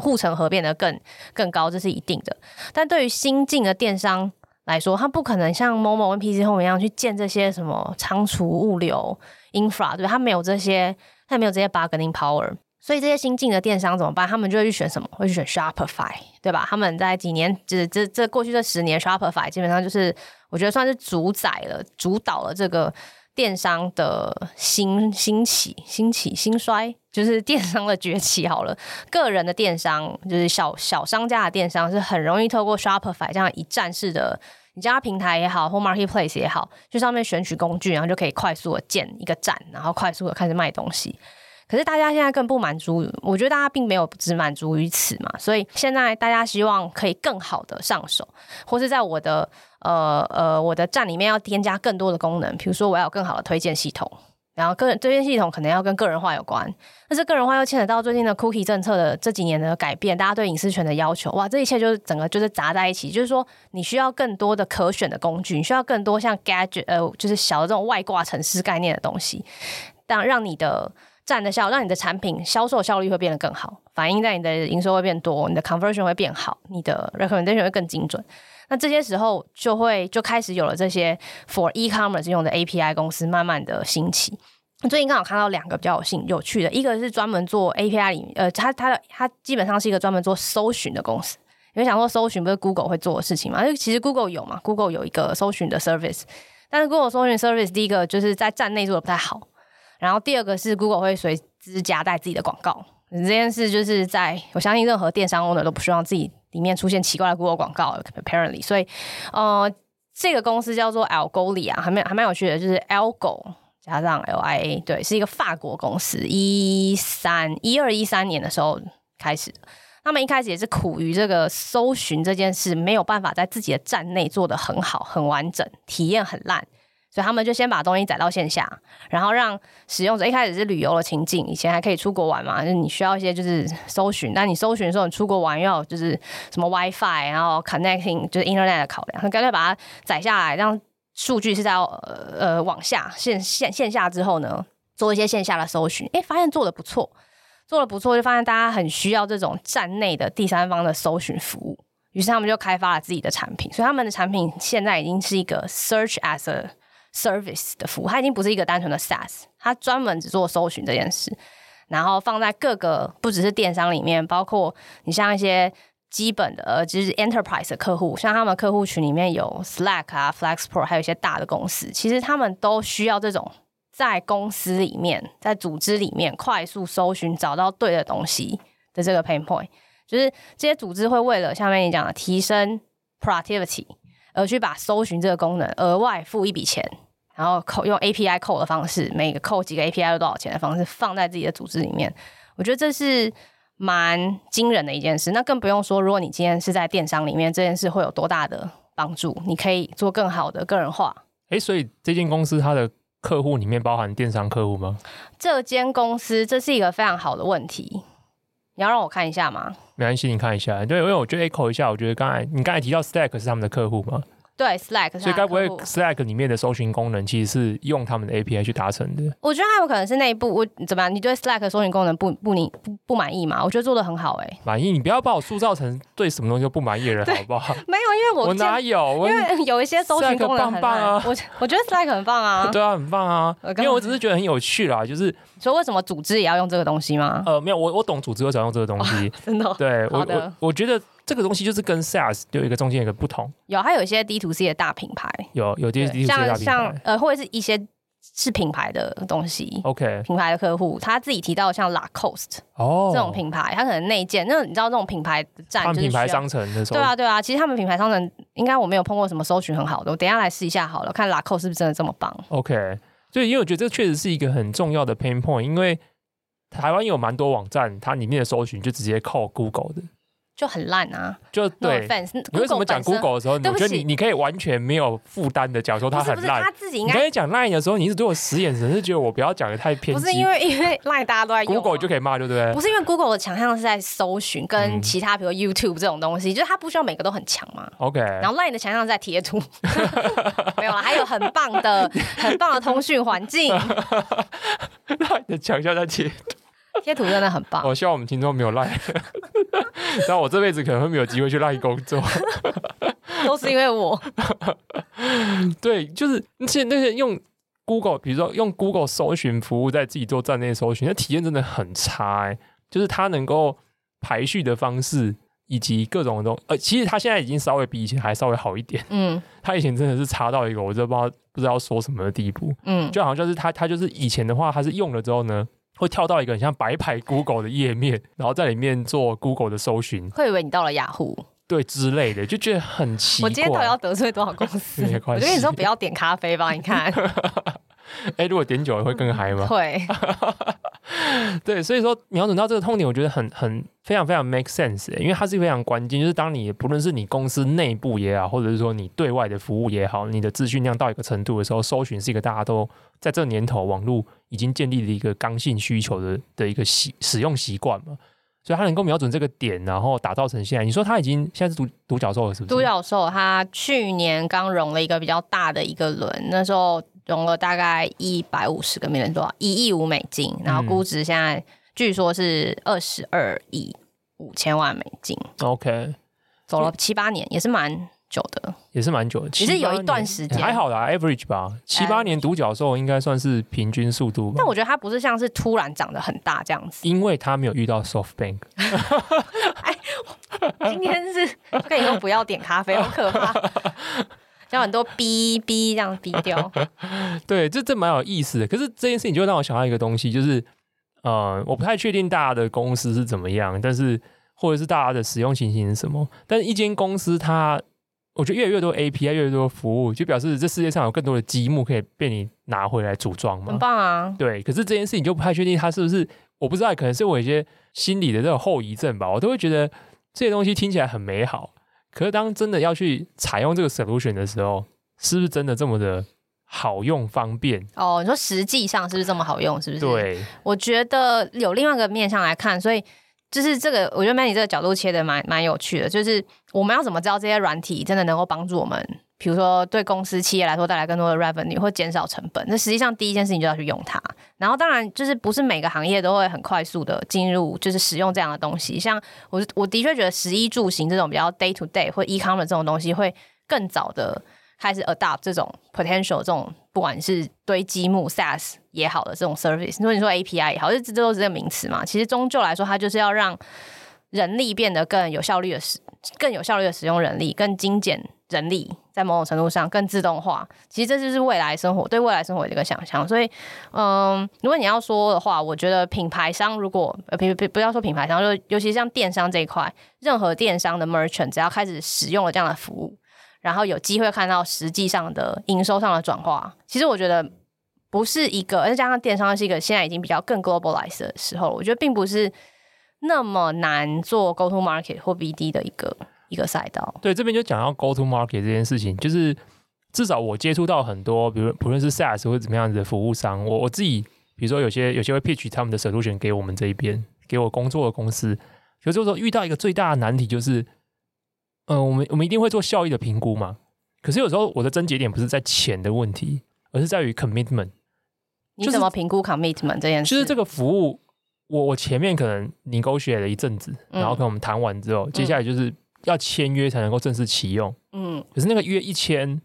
护城河变得更更高，这是一定的。但对于新进的电商来说，他不可能像某某跟 PC Home 一样去建这些什么仓储物流 infra，对吧？他没有这些，他没有这些 bargaining power。所以这些新进的电商怎么办？他们就会去选什么？会去选 Shopify，对吧？他们在几年，这这这过去这十年，Shopify 基本上就是我觉得算是主宰了、主导了这个电商的兴兴起、兴起、兴衰，就是电商的崛起。好了，个人的电商就是小小商家的电商是很容易透过 Shopify 这样一站式的你家平台也好，或 Marketplace 也好，去上面选取工具，然后就可以快速的建一个站，然后快速的开始卖东西。可是大家现在更不满足，我觉得大家并没有只满足于此嘛，所以现在大家希望可以更好的上手，或是在我的呃呃我的站里面要添加更多的功能，比如说我要有更好的推荐系统。然后个人这些系统可能要跟个人化有关，但是个人化又牵扯到最近的 cookie 政策的这几年的改变，大家对隐私权的要求，哇，这一切就是整个就是砸在一起，就是说你需要更多的可选的工具，你需要更多像 gadget 呃，就是小的这种外挂城市概念的东西，当让你的站的效，让你的产品销售效率会变得更好，反映在你的营收会变多，你的 conversion 会变好，你的 recommendation 会更精准。那这些时候就会就开始有了这些 for e-commerce 用的 API 公司慢慢的兴起。最近刚好看到两个比较有兴有趣的，一个是专门做 API 里面，呃，它它的它基本上是一个专门做搜寻的公司。因为想说搜寻不是 Google 会做的事情嘛？因为其实 Google 有嘛，Google 有一个搜寻的 service，但是 Google 搜寻 service 第一个就是在站内做的不太好，然后第二个是 Google 会随之夹带自己的广告。这件事就是在我相信任何电商 owner 都不希望自己里面出现奇怪的 Google 广告，apparently，所以呃，这个公司叫做 Algolia，还蛮还蛮有趣的，就是 Algo。加上 LIA，对，是一个法国公司，一三一二一三年的时候开始的。他们一开始也是苦于这个搜寻这件事没有办法在自己的站内做得很好、很完整，体验很烂，所以他们就先把东西载到线下，然后让使用者一开始是旅游的情境，以前还可以出国玩嘛，就是你需要一些就是搜寻，但你搜寻的时候，你出国玩要就是什么 WiFi，然后 connecting 就是 Internet 的考量，他干脆把它载下来，让。数据是在呃呃往下线线线下之后呢，做一些线下的搜寻，诶，发现做得不错，做得不错，就发现大家很需要这种站内的第三方的搜寻服务，于是他们就开发了自己的产品，所以他们的产品现在已经是一个 search as a service 的服务，它已经不是一个单纯的 SaaS，它专门只做搜寻这件事，然后放在各个不只是电商里面，包括你像一些。基本的呃，就是 enterprise 的客户，像他们客户群里面有 Slack 啊、Flexport，还有一些大的公司，其实他们都需要这种在公司里面、在组织里面快速搜寻找到对的东西的这个 pain point。就是这些组织会为了下面你讲的提升 productivity，而去把搜寻这个功能额外付一笔钱，然后扣用 API 扣的方式，每个扣几个 API 都多少钱的方式放在自己的组织里面。我觉得这是。蛮惊人的一件事，那更不用说，如果你今天是在电商里面，这件事会有多大的帮助？你可以做更好的个人化。诶、欸，所以这间公司它的客户里面包含电商客户吗？这间公司这是一个非常好的问题，你要让我看一下吗？没关系，你看一下。对，因为我觉得 echo 一下，我觉得刚才你刚才提到 Stack 是他们的客户吗？对，Slack，所以该不会 Slack 里面的搜寻功能其实是用他们的 API 去达成的？我觉得它有可能是内部，我怎么样？你对 Slack 搜寻功能不不你不不满意吗？我觉得做的很好哎、欸，满意。你不要把我塑造成对什么东西都不满意的人，好不好？没有，因为我我哪有？因为有一些搜寻功能很棒啊，我我觉得 Slack 很棒啊，对啊，很棒啊。因为我只是觉得很有趣啦，就是所以为什么组织也要用这个东西吗？呃，没有，我我懂组织为什么要用这个东西，真的。对，我我我觉得。这个东西就是跟 SaaS 有一个中间有一个不同，有还有一些 D to C 的大品牌，有有 D to C 的大品牌，像像呃或者是一些是品牌的东西，OK，品牌的客户他自己提到像 Lacoste 哦。这种品牌，他可能内建，那你知道这种品牌站就是品牌商城的时候，对啊对啊，其实他们品牌商城应该我没有碰过什么搜寻很好的，我等一下来试一下好了，看 Lacoste 是不是真的这么棒？OK，所以因为我觉得这确实是一个很重要的 pain point，因为台湾有蛮多网站，它里面的搜寻就直接靠 Google 的。就很烂啊！就对你为什么讲 Google 的时候，你觉得你你可以完全没有负担的讲说它很烂。他自己应该。你刚才讲 Line 的时候，你一直对我使眼神，是觉得我不要讲的太偏激。不是因为因为 Line 大家都在用、啊、Google 就可以骂，对不对？不是因为 Google 的强项是在搜寻跟其他，比如 YouTube 这种东西，嗯、就是它不需要每个都很强嘛。OK。然后 Line 的强项是在贴图，没有了，还有很棒的、很棒的通讯环境。Line 的强项在贴图。贴图真的很棒。我希望我们听众没有赖，但我这辈子可能会没有机会去赖工作，都是因为我。对，就是那些那些用 Google，比如说用 Google 搜寻服务在自己做站内搜寻，那体验真的很差哎。就是它能够排序的方式以及各种的东西，呃，其实它现在已经稍微比以前还稍微好一点。嗯，它以前真的是差到一个我真不知道不知道说什么的地步。嗯，就好像就是他他就是以前的话，他是用了之后呢。会跳到一个很像白牌 Google 的页面，然后在里面做 Google 的搜寻，会以为你到了雅虎，对之类的，就觉得很奇怪。我今天到底要得罪多少公司？我跟你说，不要点咖啡吧，你看。哎、欸，如果点久了会更嗨吗？会。对，所以说瞄准到这个痛点，我觉得很很非常非常 make sense，因为它是非常关键，就是当你不论是你公司内部也好，或者是说你对外的服务也好，你的资讯量到一个程度的时候，搜寻是一个大家都在这年头网络已经建立了一个刚性需求的的一个习使用习惯嘛。所以它能够瞄准这个点，然后打造成现在。你说它已经现在是独独角兽了，是不是？独角兽，它去年刚融了一个比较大的一个轮，那时候融了大概一百五十个 million 多少，一亿五美金，然后估值现在据说是二十二亿五千万美金。OK，走了七八年，也是蛮久的，也是蛮久的，其实有一段时间还好啦，average 吧，七八年独角兽应该算是平均速度吧。但我觉得它不是像是突然长得很大这样子，因为它没有遇到 SoftBank。哎，今天是跟你说不要点咖啡，好可怕，有很多逼逼这样逼掉。对，这这蛮有意思的。可是这件事情就让我想到一个东西，就是呃，我不太确定大家的公司是怎么样，但是或者是大家的使用情形是什么，但是一间公司它。我觉得越来越多 API，越来越多服务，就表示这世界上有更多的积木可以被你拿回来组装嘛。很棒啊！对，可是这件事情就不太确定它是不是，我不知道，可能是我一些心理的这种后遗症吧。我都会觉得这些东西听起来很美好，可是当真的要去采用这个 solution 的时候，是不是真的这么的好用方便？哦，你说实际上是不是这么好用？是不是？对，我觉得有另外一个面向来看，所以。就是这个，我觉得 Manny 这个角度切的蛮蛮有趣的。就是我们要怎么知道这些软体真的能够帮助我们，比如说对公司企业来说带来更多的 revenue 或减少成本？那实际上第一件事情就要去用它。然后当然就是不是每个行业都会很快速的进入，就是使用这样的东西。像我我的确觉得食衣住行这种比较 day to day 或 e-commerce 这种东西会更早的。开始 adopt 这种 potential 这种，不管是堆积木 SaaS 也好的这种 service，如果你说 API 也好，这这都是这个名词嘛。其实终究来说，它就是要让人力变得更有效率的使，更有效率的使用人力，更精简人力，在某种程度上更自动化。其实这就是未来生活，对未来生活的一个想象。所以，嗯，如果你要说的话，我觉得品牌商如果呃，不不不要说品牌商，就尤其像电商这一块，任何电商的 merchant 只要开始使用了这样的服务。然后有机会看到实际上的营收上的转化，其实我觉得不是一个，而且加上电商是一个现在已经比较更 globalized 的时候，我觉得并不是那么难做 go to market 或 BD 的一个一个赛道。对，这边就讲到 go to market 这件事情，就是至少我接触到很多，比如不论是 SaaS 或怎么样子的服务商，我我自己比如说有些有些会 pitch 他们的 solution 给我们这一边，给我工作的公司，有时候说遇到一个最大的难题就是。嗯、呃，我们我们一定会做效益的评估嘛。可是有时候我的症结点不是在钱的问题，而是在于 commitment。你怎么评估 commitment 这件事？就是这个服务，我我前面可能 negotiate 了一阵子，然后跟我们谈完之后，嗯、接下来就是要签约才能够正式启用。嗯，可是那个约一签，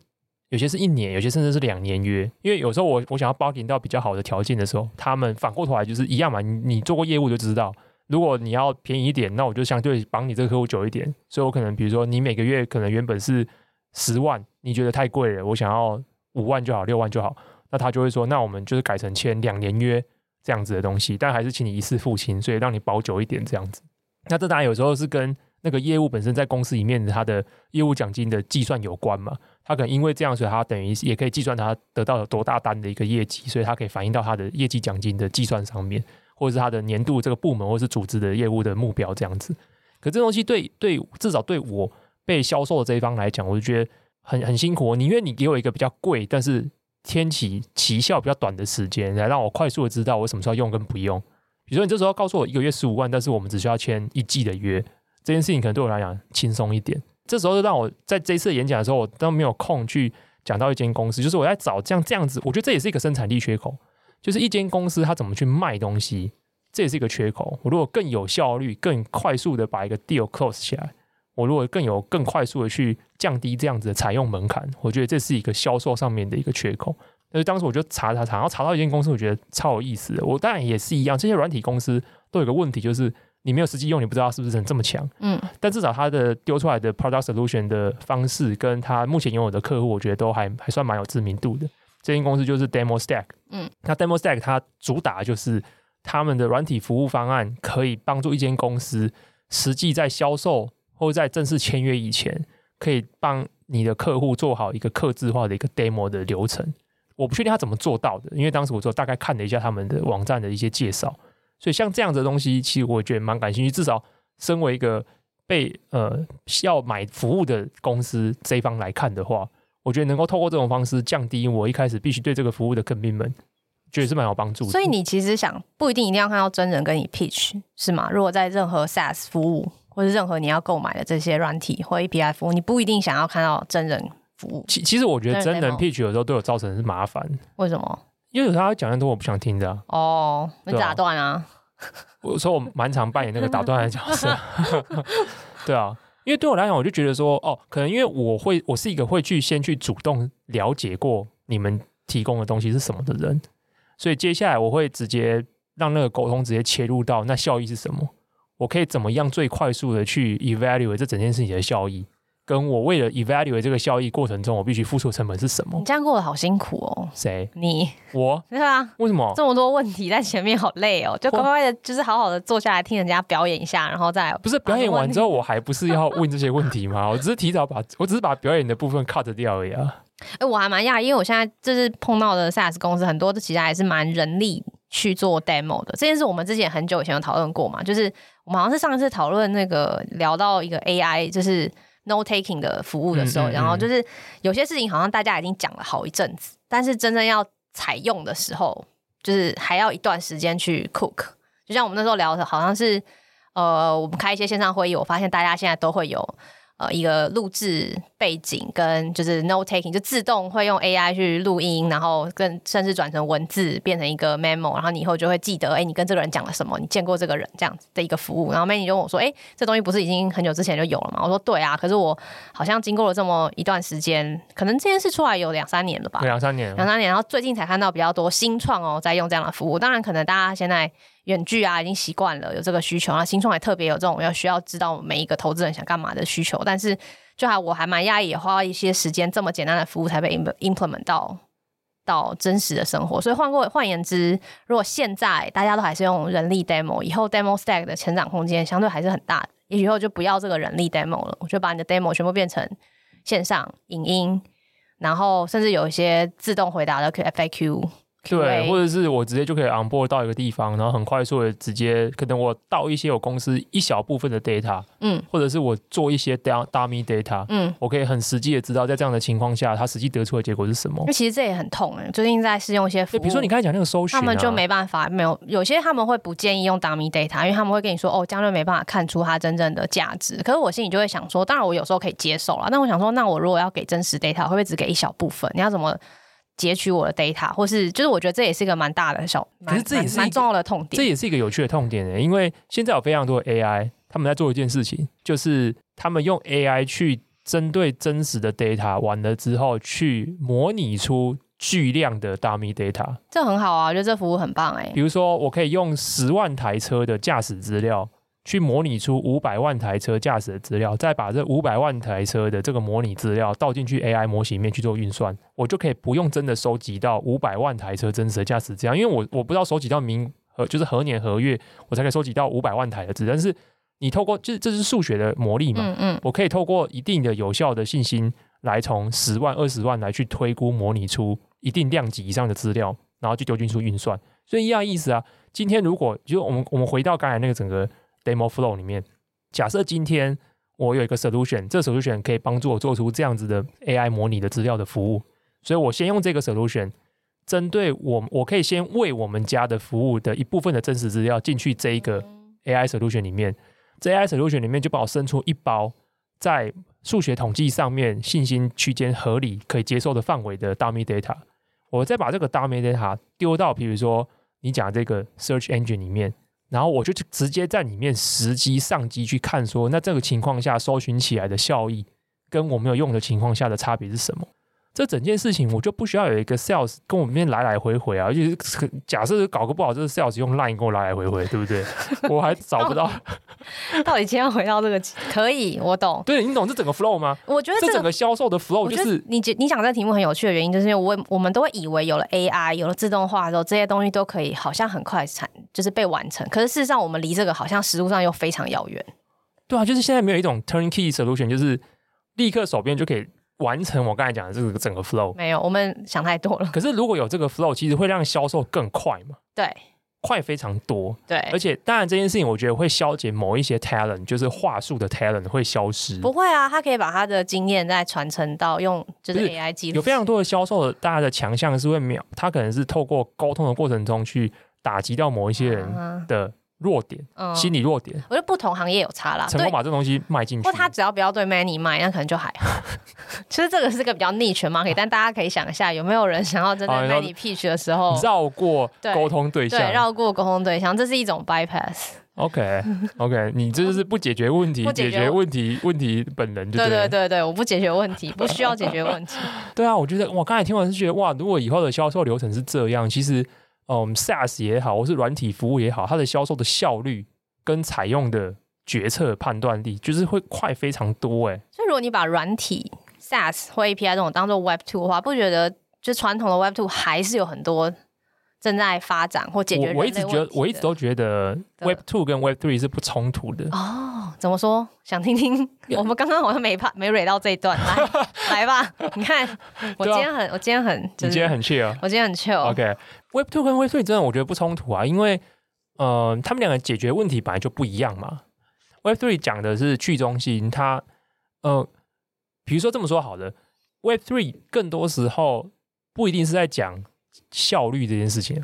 有些是一年，有些甚至是两年约。因为有时候我我想要 bargain 到比较好的条件的时候，他们反过头来就是一样嘛。你你做过业务就知道。如果你要便宜一点，那我就相对绑你这个客户久一点。所以我可能比如说，你每个月可能原本是十万，你觉得太贵了，我想要五万就好，六万就好。那他就会说，那我们就是改成签两年约这样子的东西，但还是请你一次付清，所以让你保久一点这样子。那这当然有时候是跟那个业务本身在公司里面的他的业务奖金的计算有关嘛。他可能因为这样，所以他等于也可以计算他得到有多大单的一个业绩，所以他可以反映到他的业绩奖金的计算上面。或者是他的年度这个部门或是组织的业务的目标这样子，可这东西对对至少对我被销售的这一方来讲，我就觉得很很辛苦。宁愿你给我一个比较贵，但是天期期效比较短的时间，来让我快速的知道我什么时候用跟不用。比如说你这时候告诉我一个月十五万，但是我们只需要签一季的约，这件事情可能对我来讲轻松一点。这时候就让我在这一次演讲的时候，我都没有空去讲到一间公司，就是我在找这样这样子，我觉得这也是一个生产力缺口。就是一间公司它怎么去卖东西，这也是一个缺口。我如果更有效率、更快速的把一个 deal close 起来，我如果更有更快速的去降低这样子的采用门槛，我觉得这是一个销售上面的一个缺口。所以当时我就查查查，然后查到一间公司，我觉得超有意思的。我当然也是一样，这些软体公司都有个问题，就是你没有实际用，你不知道是不是能这么强。嗯，但至少它的丢出来的 product solution 的方式，跟它目前拥有的客户，我觉得都还还算蛮有知名度的。这间公司就是 DemoStack，嗯，那 DemoStack 它主打就是他们的软体服务方案，可以帮助一间公司实际在销售或在正式签约以前，可以帮你的客户做好一个客制化的一个 demo 的流程。我不确定他怎么做到的，因为当时我就大概看了一下他们的网站的一些介绍，所以像这样子的东西，其实我觉得蛮感兴趣。至少身为一个被呃要买服务的公司这一方来看的话，我觉得能够透过这种方式降低我一开始必须对这个服务的 commitment，觉得是蛮有帮助的。所以你其实想不一定一定要看到真人跟你 pitch 是吗？如果在任何 SaaS 服务或者任何你要购买的这些软体或 API 服务，你不一定想要看到真人服务。其其实我觉得真人 pitch 有时候对我造成的是麻烦。为什么？因为有时候他讲的多我不想听的、啊。哦，你打断啊！我说我蛮常扮演那个打断的角色。对啊，因为对我来讲，我就觉得说，哦，可能因为我会，我是一个会去先去主动了解过你们提供的东西是什么的人，所以接下来我会直接让那个沟通直接切入到那效益是什么。我可以怎么样最快速的去 evaluate 这整件事情的效益？跟我为了 evaluate 这个效益过程中，我必须付出的成本是什么？你这样过得好辛苦哦。谁？你？我？对啊。为什么？这么多问题在前面好累哦，就乖乖的，就是好好的坐下来听人家表演一下，然后再不是表演完之后，我还不是要问这些问题吗？我只是提早把，我只是把表演的部分 cut 掉而已啊。哎、欸，我还蛮讶异，因为我现在就是碰到的 SaaS 公司很多，都其实还是蛮人力去做 demo 的。这件事我们之前很久以前有讨论过嘛，就是。我们好像是上一次讨论那个聊到一个 AI 就是 note taking 的服务的时候，嗯嗯嗯，然后就是有些事情好像大家已经讲了好一阵子，但是真正要采用的时候，就是还要一段时间去 cook。就像我们那时候聊的，好像是呃，我们开一些线上会议，我发现大家现在都会有。呃，一个录制背景跟就是 note taking，就自动会用 AI 去录音，然后跟甚至转成文字变成一个 memo，然后你以后就会记得，哎，你跟这个人讲了什么，你见过这个人这样子的一个服务。然后 Manny 就问我说，哎，这东西不是已经很久之前就有了吗？我说对啊，可是我好像经过了这么一段时间，可能这件事出来有两三年了吧，两三年，两三年，然后最近才看到比较多新创哦在用这样的服务。当然，可能大家现在。远距啊，已经习惯了有这个需求，那新创也特别有这种要需要知道每一个投资人想干嘛的需求。但是，就还我还蛮讶异，花一些时间，这么简单的服务才被 implement 到到真实的生活。所以换过换言之，如果现在大家都还是用人力 demo，以后 demo stack 的成长空间相对还是很大的。也许以后就不要这个人力 demo 了，我就把你的 demo 全部变成线上影音，然后甚至有一些自动回答的 FAQ。对，或者是我直接就可以 onboard 到一个地方，然后很快速的直接，可能我到一些我公司一小部分的 data，嗯，或者是我做一些 dummy data，嗯，我可以很实际的知道在这样的情况下，它实际得出的结果是什么。那其实这也很痛哎，最近在试用一些服务，比如说你刚才讲那个搜寻、啊，他们就没办法，没有有些他们会不建议用 dummy data，因为他们会跟你说哦，这样就没办法看出它真正的价值。可是我心里就会想说，当然我有时候可以接受了，那我想说，那我如果要给真实 data，会不会只给一小部分？你要怎么？截取我的 data，或是就是我觉得这也是一个蛮大的小，可是这也是蛮重要的痛点，这也是一个有趣的痛点诶，因为现在有非常多的 AI，他们在做一件事情，就是他们用 AI 去针对真实的 data 完了之后，去模拟出巨量的 dummy data，这很好啊，我觉得这服务很棒诶。比如说，我可以用十万台车的驾驶资料。去模拟出五百万台车驾驶的资料，再把这五百万台车的这个模拟资料倒进去 AI 模型里面去做运算，我就可以不用真的收集到五百万台车真实的驾驶资料，因为我我不知道收集到明和就是何年何月，我才可以收集到五百万台的资料。但是你透过就是这是数学的魔力嘛，嗯嗯，我可以透过一定的有效的信心来从十万二十万来去推估模拟出一定量级以上的资料，然后去丢进去运算。所以一样意思啊。今天如果就我们我们回到刚才那个整个。Demo flow 里面，假设今天我有一个 solution，这 solution 可以帮助我做出这样子的 AI 模拟的资料的服务，所以我先用这个 solution，针对我，我可以先为我们家的服务的一部分的真实资料进去这一个 AI solution 里面，这 AI solution 里面就帮我生出一包在数学统计上面信心区间合理可以接受的范围的 dummy data，我再把这个 dummy data 丢到，比如说你讲这个 search engine 里面。然后我就直接在里面实机上机去看，说那这个情况下搜寻起来的效益，跟我没有用的情况下的差别是什么？这整件事情我就不需要有一个 sales 跟我们面来来回回啊，就是假设搞个不好，这个 sales 用 line 跟我来来回回，对不对？我还找不到。到底今天回到这个？可以，我懂。对，你懂这整个 flow 吗？我觉得、这个、这整个销售的 flow 就是你你讲这个题目很有趣的原因，就是因为我我们都会以为有了 AI，有了自动化之后，这些东西都可以好像很快产，就是被完成。可是事实上，我们离这个好像实物上又非常遥远。对啊，就是现在没有一种 turnkey solution，就是立刻手边就可以。完成我刚才讲的这个整个 flow 没有，我们想太多了。可是如果有这个 flow，其实会让销售更快嘛？对，快非常多。对，而且当然这件事情，我觉得会消解某一些 talent，就是话术的 talent 会消失。不会啊，他可以把他的经验再传承到用就是 AI 记录。有非常多的销售的大家的强项是会秒，他可能是透过沟通的过程中去打击掉某一些人的。弱点，嗯，心理弱点，我觉得不同行业有差啦。成功把这东西卖进去，或他只要不要对 many 卖，那可能就还好。其实这个是个比较 niche market，但大家可以想一下，有没有人想要针对 many pitch 的时候绕过沟通对象？对，绕过沟通对象，这是一种 bypass。OK，OK，你这就是 不解决问题，解决问题，问题本人就对。对对对对，我不解决问题，不需要解决问题。对啊，我觉得我刚才听完是觉得哇，如果以后的销售流程是这样，其实嗯，SaaS 也好，或是软体服务也好，它的销售的效率。跟采用的决策判断力，就是会快非常多哎。所以如果你把软体 SaaS 或 API 这种当做 Web Two 的话，不觉得就传统的 Web Two 还是有很多正在发展或解决我？我一直觉得，我一直都觉得 Web Two 跟 Web Three 是不冲突的。哦，怎么说？想听听？我们刚刚好像没怕没蕊到这一段，来 来吧。你看，我今天很，我今天很，你今天很 chill，我今天很 chill。OK，Web Two 跟 Web Three 真的我觉得不冲突啊，因为。呃，他们两个解决问题本来就不一样嘛。Web Three 讲的是去中心，它呃，比如说这么说好了，Web Three 更多时候不一定是在讲效率这件事情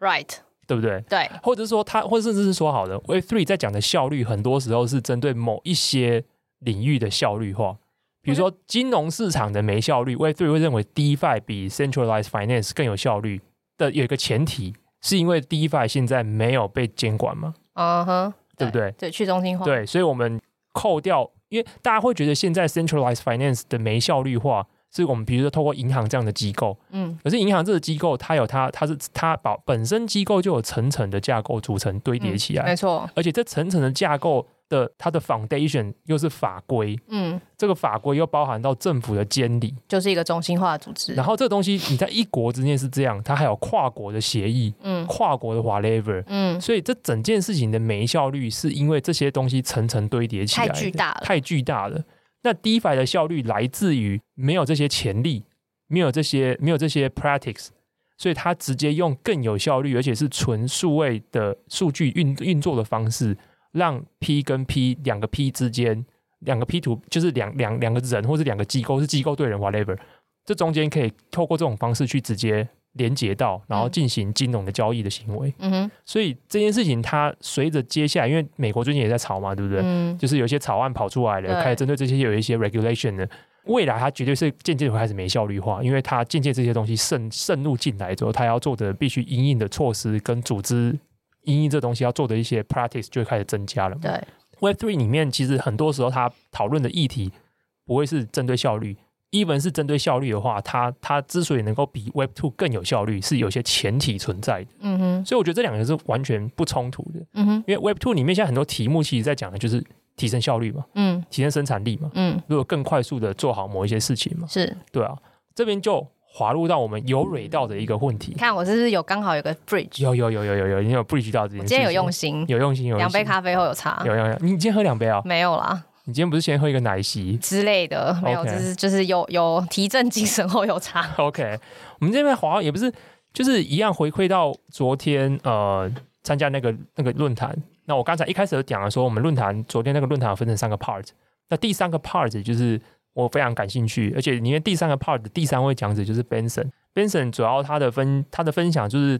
，Right？对不对？对，或者是说他，或者甚至是说好的，Web Three 在讲的效率，很多时候是针对某一些领域的效率化，比如说金融市场的没效率，Web Three 会认为 DeFi 比 Centralized Finance 更有效率的有一个前提。是因为 DeFi 现在没有被监管吗？嗯哼，对不对？对，去中心化。对，所以我们扣掉，因为大家会觉得现在 Centralized Finance 的没效率化，是我们比如说透过银行这样的机构，嗯，可是银行这个机构它有它，它是它把本身机构就有层层的架构组成堆叠起来，没错，而且这层层的架构。的它的 foundation 又是法规，嗯，这个法规又包含到政府的监理，就是一个中心化的组织。然后这个东西你在一国之间是这样，它还有跨国的协议，嗯，跨国的 whatever，嗯，所以这整件事情的没效率是因为这些东西层层堆叠起来，太巨大了，太巨大了。那 DeFi 的效率来自于没有这些潜力，没有这些没有这些 practice，所以它直接用更有效率，而且是纯数位的数据运运作的方式。让 P 跟 P 两个 P 之间，两个 P 图就是两两两个人，或是两个机构，是机构对人 whatever，这中间可以透过这种方式去直接连接到，然后进行金融的交易的行为。嗯哼，所以这件事情它随着接下来，因为美国最近也在炒嘛，对不对？嗯，就是有些草案跑出来了，开始针对这些有一些 regulation 的，未来它绝对是渐渐会开始没效率化，因为它渐渐这些东西渗渗入进来之后，它要做的必须因应的措施跟组织。因应这东西要做的一些 practice 就会开始增加了。对，Web Three 里面其实很多时候它讨论的议题不会是针对效率，even 是针对效率的话，它它之所以能够比 Web Two 更有效率，是有些前提存在的。嗯哼，所以我觉得这两个是完全不冲突的。嗯哼，因为 Web Two 里面现在很多题目其实在讲的就是提升效率嘛，嗯，提升生产力嘛，嗯，如果更快速的做好某一些事情嘛，是对啊，这边就。滑入到我们有蕊到的一个问题，你看我这是有刚好有个 bridge，有有有有有有，你有 bridge 到这件事。今天有用心，有用心，有两杯咖啡后有茶，有有有。你今天喝两杯啊？没有啦。你今天不是先喝一个奶昔之类的？没有，就是就是有有提振精神后有茶。OK，我们这边华也不是，就是一样回馈到昨天呃参加那个那个论坛。那我刚才一开始有讲了说，我们论坛昨天那个论坛分成三个 part，那第三个 part 就是。我非常感兴趣，而且里面第三个 part 的第三位讲者就是 Benson。Benson 主要他的分他的分享就是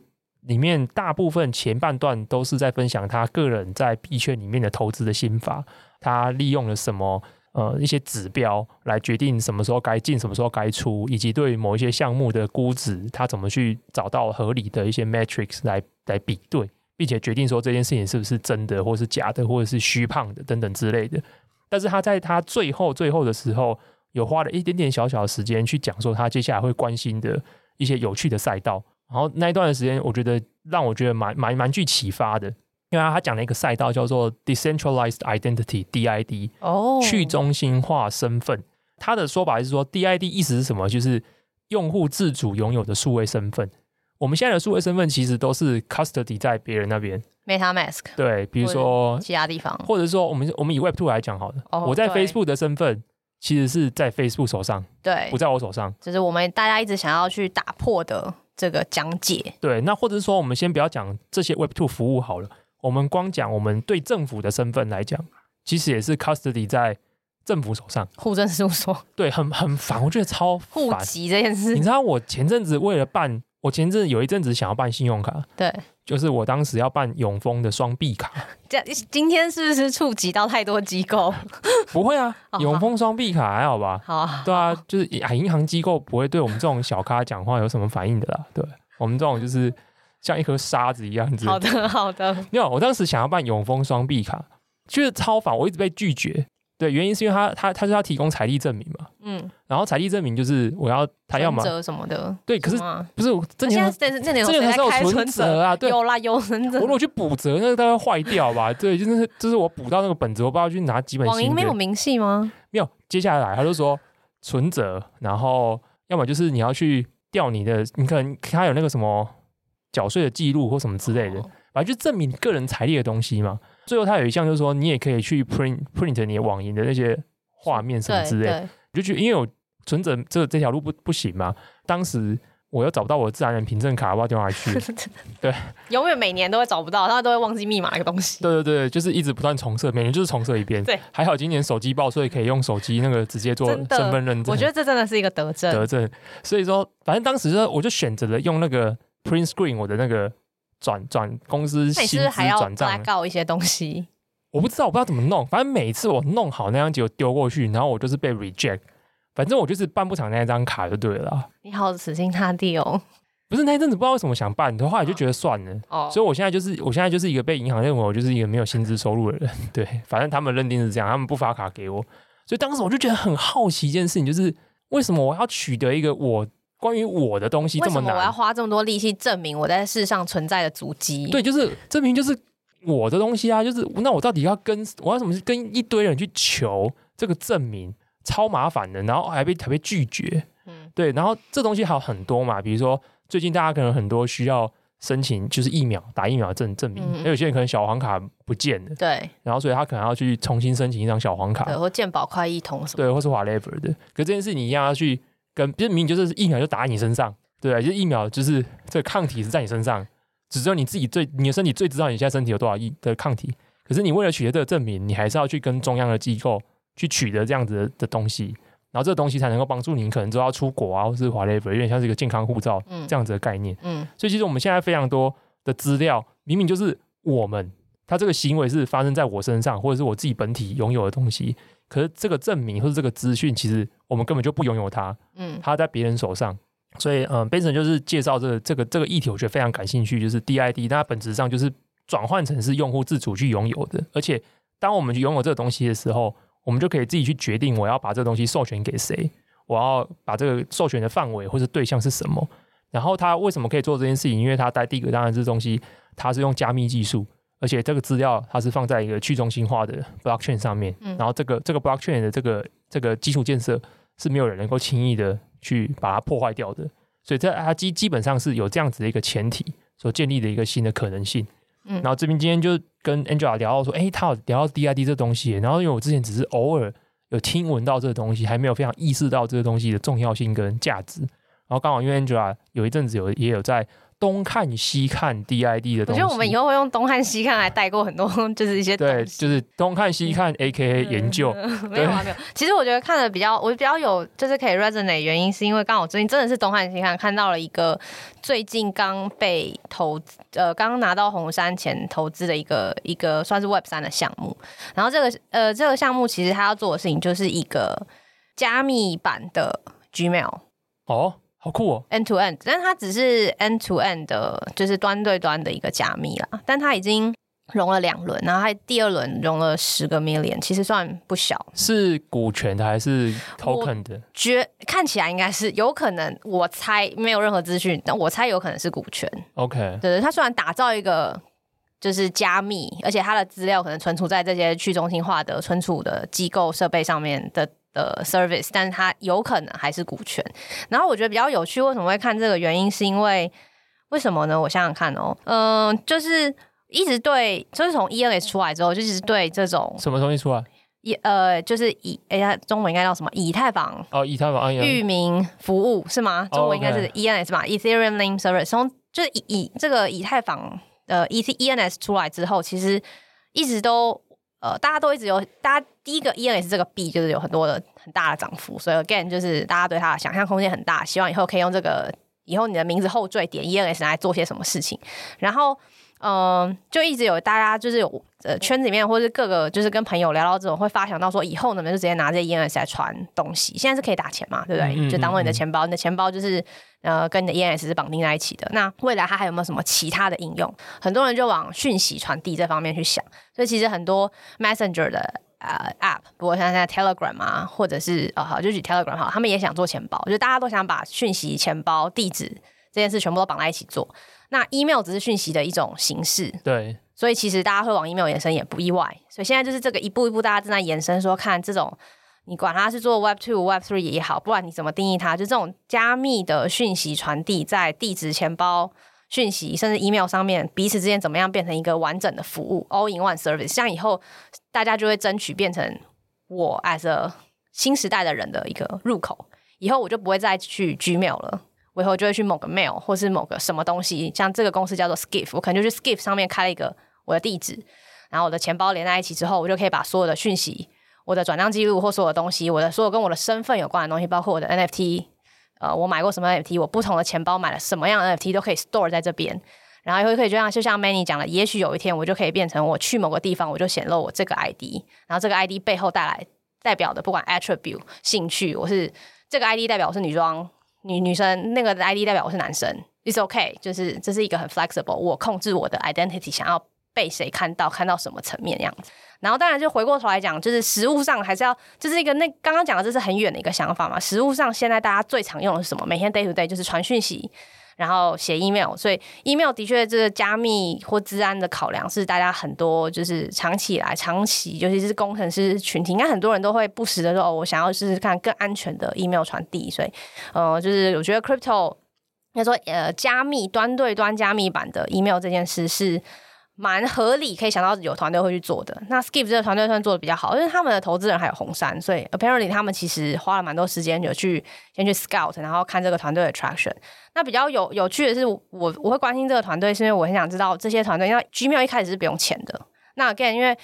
里面大部分前半段都是在分享他个人在币圈里面的投资的心法，他利用了什么呃一些指标来决定什么时候该进，什么时候该出，以及对某一些项目的估值，他怎么去找到合理的一些 metrics 来来比对，并且决定说这件事情是不是真的，或是假的，或者是虚胖的等等之类的。但是他在他最后最后的时候，有花了一点点小小的时间去讲说他接下来会关心的一些有趣的赛道。然后那一段的时间，我觉得让我觉得蛮蛮蛮具启发的，因为他讲了一个赛道叫做 Decentralized Identity（DID），哦，去中心化身份。他的说法是说，DID 意思是什么？就是用户自主拥有的数位身份。我们现在的数位身份其实都是 custody 在别人那边。MetaMask 对，比如说其他地方，或者说我们我们以 Web Two 来讲好了，哦、我在 Facebook 的身份其实是在 Facebook 手上，对，不在我手上，就是我们大家一直想要去打破的这个讲解。对，那或者是说，我们先不要讲这些 Web Two 服务好了，我们光讲我们对政府的身份来讲，其实也是 custody 在政府手上。户政事务所。对，很很烦，我觉得超烦。户籍这件事，你知道我前阵子为了办，我前阵有一阵子想要办信用卡，对，就是我当时要办永丰的双币卡。这今天是不是触及到太多机构？不会啊，永丰双币卡还好吧？好，对啊，就是啊，银行机构不会对我们这种小咖讲话有什么反应的啦。对我们这种就是像一颗沙子一样子。好的，好的。没有，我当时想要办永丰双币卡，就是超烦，我一直被拒绝。对，原因是因为他他他是要提供财力证明嘛，嗯，然后财力证明就是我要他要嘛什么的，对，可是不是这年这这年这年才有存折啊，对，有啦有存折，我如果去补折，那个大概坏掉吧，对，就是就是我补到那个本子，我不知道去拿几本。网银没有明细吗？没有，接下来他就说存折，然后要么就是你要去调你的，你可能他有那个什么缴税的记录或什么之类的，反正就证明个人财力的东西嘛。最后，他有一项就是说，你也可以去 print print 你的网银的那些画面什么之类的，就觉得因为我存折这这条路不不行嘛。当时我又找不到我的自然人凭证卡，我不知道丢哪里去。对，永远每年都会找不到，他都会忘记密码那个东西。对对对，就是一直不断重设，每年就是重设一遍。对，还好今年手机报，所以可以用手机那个直接做身份认证。我觉得这真的是一个德政。德政，所以说，反正当时就我就选择了用那个 print screen 我的那个转转公司薪资转账，来告一些东西。我不知道，我不知道怎么弄。反正每次我弄好那张就丢过去，然后我就是被 reject。反正我就是办不成那张卡就对了。你好，死心塌地哦。不是那一阵子不知道为什么想办，的话也就觉得算了。哦。所以我现在就是，我现在就是一个被银行认为我就是一个没有薪资收入的人。对，反正他们认定是这样，他们不发卡给我。所以当时我就觉得很好奇一件事情，就是为什么我要取得一个我关于我的东西这么难？么我要花这么多力气证明我在世上存在的足迹？对，就是证明就是。我的东西啊，就是那我到底要跟我要怎么跟一堆人去求这个证明，超麻烦的，然后还被还被拒绝，嗯，对，然后这东西还有很多嘛，比如说最近大家可能很多需要申请就是疫苗打疫苗证证明，那、嗯、有些人可能小黄卡不见了，对，然后所以他可能要去重新申请一张小黄卡，对，或健保快易通什么，对，或是 whatever 的，可是这件事你一样要去跟，就是明明就是疫苗就打在你身上，对，就是疫苗就是这个抗体是在你身上。只有你自己最，你的身体最知道你现在身体有多少亿的抗体。可是你为了取得这个证明，你还是要去跟中央的机构去取得这样子的东西，然后这个东西才能够帮助你，可能就要出国啊，或是 whatever，有点像是一个健康护照这样子的概念。嗯，嗯，所以其实我们现在非常多的资料，明明就是我们他这个行为是发生在我身上，或者是我自己本体拥有的东西，可是这个证明或者这个资讯，其实我们根本就不拥有它。嗯，它在别人手上。所以，嗯，Benson 就是介绍这个这个这个议题，我觉得非常感兴趣。就是 DID，它本质上就是转换成是用户自主去拥有的。而且，当我们去拥有这个东西的时候，我们就可以自己去决定我要把这个东西授权给谁，我要把这个授权的范围或者对象是什么。然后，它为什么可以做这件事情？因为它在第一个，当然这东西它是用加密技术，而且这个资料它是放在一个去中心化的 blockchain 上面。然后，这个这个 blockchain 的这个这个基础建设是没有人能够轻易的。去把它破坏掉的，所以这它基基本上是有这样子的一个前提所建立的一个新的可能性。嗯，然后这边今天就跟 Angela 聊到说，哎，他有聊到 DID 这东西，然后因为我之前只是偶尔有听闻到这个东西，还没有非常意识到这个东西的重要性跟价值。然后刚好因为 Angela 有一阵子有也有在。东看西看 DID 的东西，我觉得我们以后会用东看西看来带过很多，就是一些对，就是东看西看 AKA 研究，没有啊没有。其实我觉得看的比较，我比较有就是可以 resonate 原因，是因为刚好最近真的是东看西看看到了一个最近刚被投呃刚拿到红杉钱投资的一个一个算是 Web 三的项目，然后这个呃这个项目其实他要做的事情就是一个加密版的 Gmail 哦。好酷哦，end to end，但它只是 end to end 的，就是端对端的一个加密啦。但它已经融了两轮，然后还第二轮融了十个 million，其实算不小。是股权的还是 token 的？觉看起来应该是有可能，我猜没有任何资讯，但我猜有可能是股权。OK，对对，它虽然打造一个就是加密，而且它的资料可能存储在这些去中心化的存储的机构设备上面的。的 service，但是它有可能还是股权。然后我觉得比较有趣，为什么会看这个原因？是因为为什么呢？我想想看哦，嗯，就是一直对，就是从 ENS 出来之后，就一直对这种什么东西出来以呃，就是以哎呀，中文应该叫什么？以太坊哦，以太坊域名服务是吗？中文应该是 ENS 吧、oh,？Ethereum Name Service。从就是以以这个以太坊的 E ENS 出来之后，其实一直都呃，大家都一直有，大家第一个 ENS 这个币就是有很多的很大的涨幅，所以 again 就是大家对它的想象空间很大，希望以后可以用这个，以后你的名字后缀点 ENS 来做些什么事情，然后。嗯、呃，就一直有大家就是有呃圈子里面或者是各个就是跟朋友聊到这种，会发想到说以后能不能，就直接拿这些 ENS 来传东西。现在是可以打钱嘛，对不对？嗯嗯嗯就当做你的钱包，你的钱包就是呃跟你的 ENS 是绑定在一起的。那未来它还有没有什么其他的应用？很多人就往讯息传递这方面去想。所以其实很多 Messenger 的呃 App，不过像现在 Telegram 啊，或者是呃好就举 Telegram 好，他们也想做钱包，就大家都想把讯息、钱包、地址这件事全部都绑在一起做。那 email 只是讯息的一种形式，对，所以其实大家会往 email 延伸也不意外。所以现在就是这个一步一步，大家正在延伸，说看这种你管它是做 Web Two、Web Three 也好，不管你怎么定义它，就这种加密的讯息传递在地址、钱包、讯息，甚至 email 上面，彼此之间怎么样变成一个完整的服务 All in one service。像以后大家就会争取变成我 as a 新时代的人的一个入口，以后我就不会再去 Gmail 了。我以后就会去某个 mail 或是某个什么东西，像这个公司叫做 Skiff，我可能就去 Skiff 上面开了一个我的地址，然后我的钱包连在一起之后，我就可以把所有的讯息、我的转账记录或所有的东西、我的所有跟我的身份有关的东西，包括我的 NFT，呃，我买过什么 NFT，我不同的钱包买了什么样的 NFT 都可以 store 在这边，然后以后可以就像就像 Many 讲的，也许有一天我就可以变成我去某个地方，我就显露我这个 ID，然后这个 ID 背后带来代表的不管 attribute 兴趣，我是这个 ID 代表我是女装。女女生那个 ID 代表我是男生，It's OK，就是这是一个很 flexible，我控制我的 identity，想要被谁看到，看到什么层面样子。然后当然就回过头来讲，就是实物上还是要，就是一个那刚刚讲的这是很远的一个想法嘛。实物上现在大家最常用的是什么？每天 day to day 就是传讯息。然后写 email，所以 email 的确这个加密或治安的考量是大家很多就是长期以来长期，尤其是工程师群体，应该很多人都会不时的说哦，我想要试试看更安全的 email 传递。所以，呃，就是我觉得 crypto 应该说呃加密端对端加密版的 email 这件事是。蛮合理，可以想到有团队会去做的。那 Skip 这个团队算做的比较好，因为他们的投资人还有红杉，所以 apparently 他们其实花了蛮多时间，有去先去 scout，然后看这个团队的 traction。那比较有有趣的是，我我会关心这个团队，是因为我很想知道这些团队，因为 Gmail 一开始是不用钱的。那 again，因为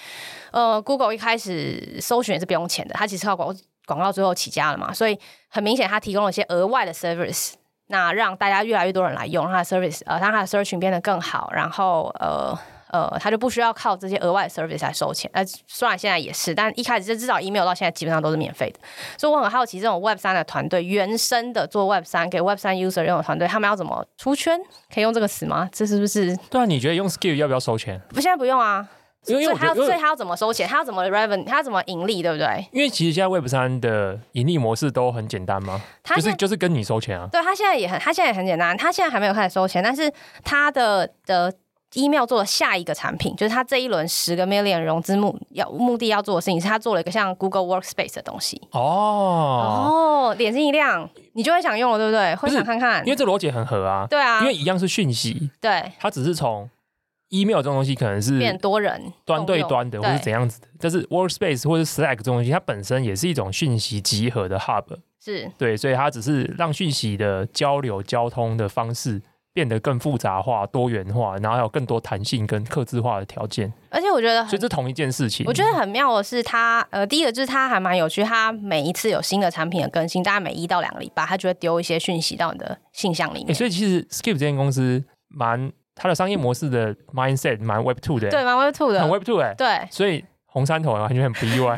呃 Google 一开始搜寻也是不用钱的，它其实靠广广告最后起家了嘛，所以很明显它提供了一些额外的 service，那让大家越来越多人来用，让它的 service 呃，让它的 search 变得更好，然后呃。呃，他就不需要靠这些额外的 service 来收钱。呃，虽然现在也是，但一开始就至少 email 到现在基本上都是免费的。所以我很好奇，这种 Web 三的团队，原生的做 Web 三给 Web 三 user 用的团队，他们要怎么出圈？可以用这个词吗？这是不是？对啊，你觉得用 skill 要不要收钱？不，现在不用啊。因为，因为他要，所以他要怎么收钱？他要怎么 revenue？他要怎么盈利？对不对？因为其实现在 Web 三的盈利模式都很简单嘛，就是就是跟你收钱啊。对，他现在也很，他现在也很简单。他现在还没有开始收钱，但是他的的。Email 做了下一个产品，就是他这一轮十个 million 融资目要目的要做的事情，是他做了一个像 Google Workspace 的东西。哦哦，眼睛一亮，你就会想用了，对不对？会想看看，因为这逻辑很合啊。对啊，因为一样是讯息，对，它只是从 email 这种东西可能是变多人端对端的，或是怎样子的。但是 Workspace 或者 Slack 这种东西，它本身也是一种讯息集合的 hub，是对，所以它只是让讯息的交流交通的方式。变得更复杂化、多元化，然后还有更多弹性跟克制化的条件。而且我觉得，所以这同一件事情，我觉得很妙的是它，它呃，第一个就是它还蛮有趣，它每一次有新的产品的更新，大概每一到两个礼拜，它就会丢一些讯息到你的信箱里面。欸、所以其实 Skip 这间公司蛮它的商业模式的 mindset 蛮 Web Two 的，对，蛮 Web Two 的，很 Web Two 哎，对。所以红杉投完全很不意外，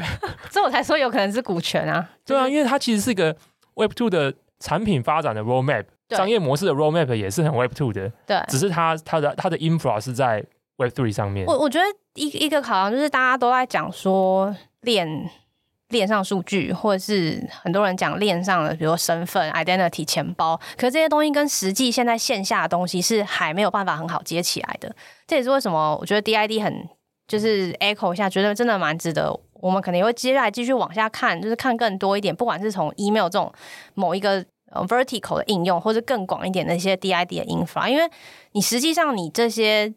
所以我才说有可能是股权啊。对啊，因为它其实是一个 Web Two 的产品发展的 roadmap。商业模式的 roadmap 也是很 Web Two 的，对，只是它它的它的 infra 是在 Web Three 上面。我我觉得一一个考量就是大家都在讲说链链上数据，或者是很多人讲链上的，比如说身份、identity、钱包，可是这些东西跟实际现在线下的东西是还没有办法很好接起来的。这也是为什么我觉得 DID 很就是 echo 一下，觉得真的蛮值得。我们可能也会接下来继续往下看，就是看更多一点，不管是从 email 这种某一个。Vertical 的应用，或者更广一点的一些 DID 的 infra，因为你实际上你这些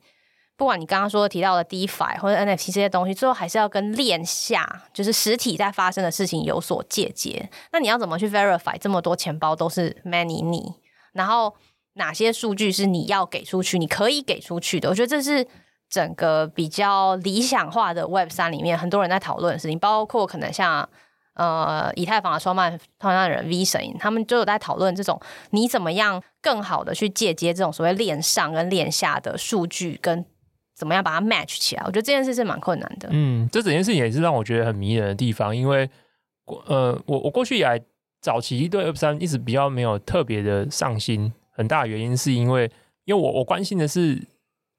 不管你刚刚说提到的 DeFi 或者 NFT 这些东西，最后还是要跟链下就是实体在发生的事情有所借接。那你要怎么去 verify 这么多钱包都是 many 你？然后哪些数据是你要给出去，你可以给出去的？我觉得这是整个比较理想化的 Web 三里面很多人在讨论的事情，包括可能像呃以太坊的创办创办人 V 神，他们就有在讨论这种你怎么样更好的去借接这种所谓链上跟链下的数据跟。怎么样把它 match 起来？我觉得这件事是蛮困难的。嗯，这整件事情也是让我觉得很迷人的地方，因为呃，我我过去以来早期对 Web 三一直比较没有特别的上心，很大的原因是因为，因为我我关心的是，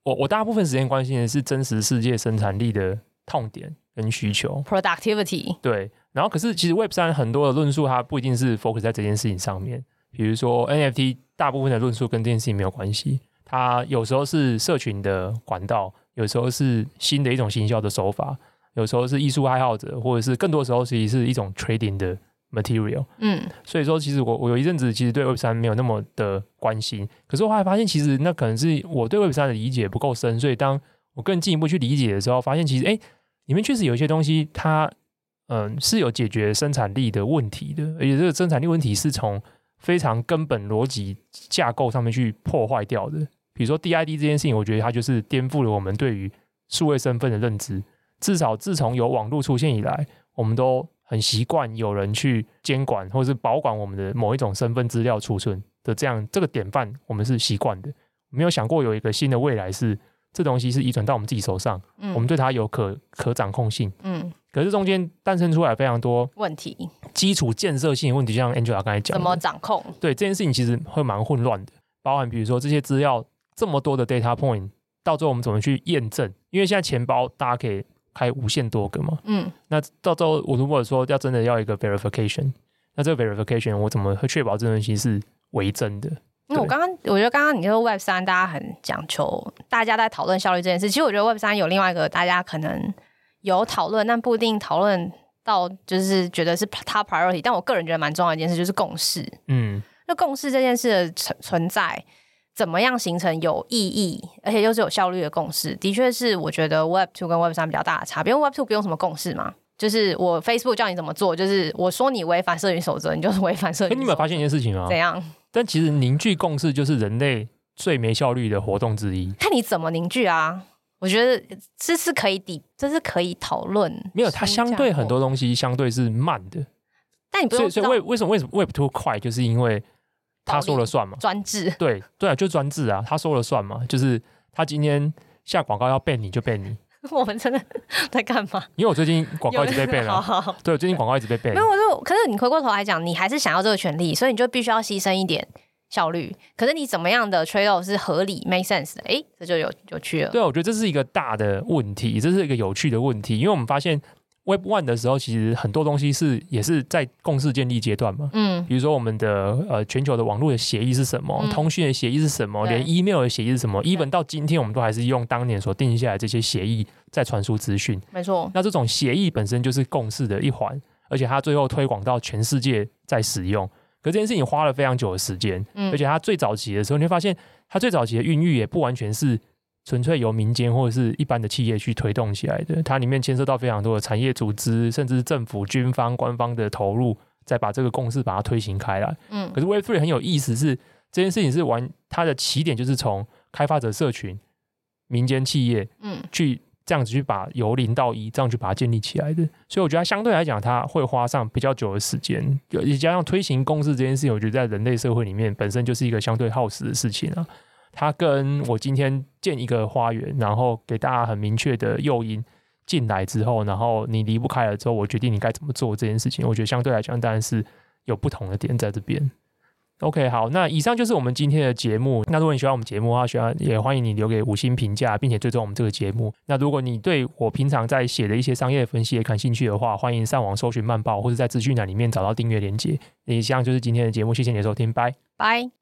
我我大部分时间关心的是真实世界生产力的痛点跟需求，productivity。对，然后可是其实 Web 三很多的论述它不一定是 focus 在这件事情上面，比如说 NFT，大部分的论述跟这件事情没有关系。它有时候是社群的管道，有时候是新的一种行销的手法，有时候是艺术爱好者，或者是更多时候其实是一种 trading 的 material。嗯，所以说其实我我有一阵子其实对 Web 三没有那么的关心，可是我后来发现其实那可能是我对 Web 三的理解不够深，所以当我更进一步去理解的时候，发现其实哎，里面确实有一些东西它嗯是有解决生产力的问题的，而且这个生产力问题是从非常根本逻辑架构上面去破坏掉的。比如说 DID 这件事情，我觉得它就是颠覆了我们对于数位身份的认知。至少自从有网络出现以来，我们都很习惯有人去监管或者是保管我们的某一种身份资料储存的这样这个典范，我们是习惯的。没有想过有一个新的未来是这东西是遗传到我们自己手上，嗯，我们对它有可可掌控性，嗯。可是中间诞生出来非常多问题，基础建设性的问题，就像 Angela 刚才讲，怎么掌控？对这件事情其实会蛮混乱的，包含比如说这些资料。这么多的 data point，到最后我们怎么去验证？因为现在钱包大家可以开无限多个嘛。嗯。那到最后，我如果说要真的要一个 verification，那这个 verification 我怎么会确保这东西是为真的？因为我刚刚我觉得刚刚你说 Web 三大家很讲求，大家在讨论效率这件事。其实我觉得 Web 三有另外一个大家可能有讨论，但不一定讨论到就是觉得是 top priority。但我个人觉得蛮重要的一件事就是共识。嗯。那共识这件事的存存在。怎么样形成有意义，而且又是有效率的共识？的确是我觉得 Web Two 跟 Web 三比较大的差别。因为 Web Two 不用什么共识嘛，就是我 Facebook 叫你怎么做，就是我说你违反社群守则，你就是违反社群。哎，你有没有发现一件事情啊？怎样？但其实凝聚共识就是人类最没效率的活动之一。看你怎么凝聚啊？我觉得这是可以抵，这是可以讨论。没有，它相对很多东西相对是慢的。但你不用，所以所以为为什么为什么 Web Two 快，就是因为。他说了算嘛？专制。对对啊，就专制啊！他说了算嘛？就是他今天下广告要 ban 你就 ban 你。我们真的 在干嘛？因为我最近广告一直被 ban 了。好好对，最近广告一直被 ban。没有，我就可是你回过头来讲，你还是想要这个权利，所以你就必须要牺牲一点效率。可是你怎么样的 trade off 是合理 make sense 的？哎，这就有有趣了。对，我觉得这是一个大的问题，这是一个有趣的问题，因为我们发现。Web One 的时候，其实很多东西是也是在共识建立阶段嘛。嗯，比如说我们的呃全球的网络的协议是什么，嗯、通讯的协议是什么，连 email 的协议是什么，even 到今天我们都还是用当年所定下来这些协议在传输资讯。没错。那这种协议本身就是共识的一环，而且它最后推广到全世界在使用。可这件事情花了非常久的时间，嗯，而且它最早期的时候，你会发现它最早期的孕育也不完全是。纯粹由民间或者是一般的企业去推动起来的，它里面牵涉到非常多的产业组织，甚至是政府、军方、官方的投入，再把这个共识把它推行开来。嗯，可是 Web3 很有意思是，是这件事情是完它的起点就是从开发者社群、民间企业，嗯，去这样子去把由零到一这样去把它建立起来的。所以我觉得相对来讲，它会花上比较久的时间，也加上推行共识这件事情，我觉得在人类社会里面本身就是一个相对耗时的事情啊。它跟我今天建一个花园，然后给大家很明确的诱因进来之后，然后你离不开了之后，我决定你该怎么做这件事情。我觉得相对来讲，当然是有不同的点在这边。OK，好，那以上就是我们今天的节目。那如果你喜欢我们节目的话，喜欢也欢迎你留给五星评价，并且追踪我们这个节目。那如果你对我平常在写的一些商业分析也感兴趣的话，欢迎上网搜寻漫报，或者在资讯栏里面找到订阅链接。以上就是今天的节目，谢谢你的收听，拜拜。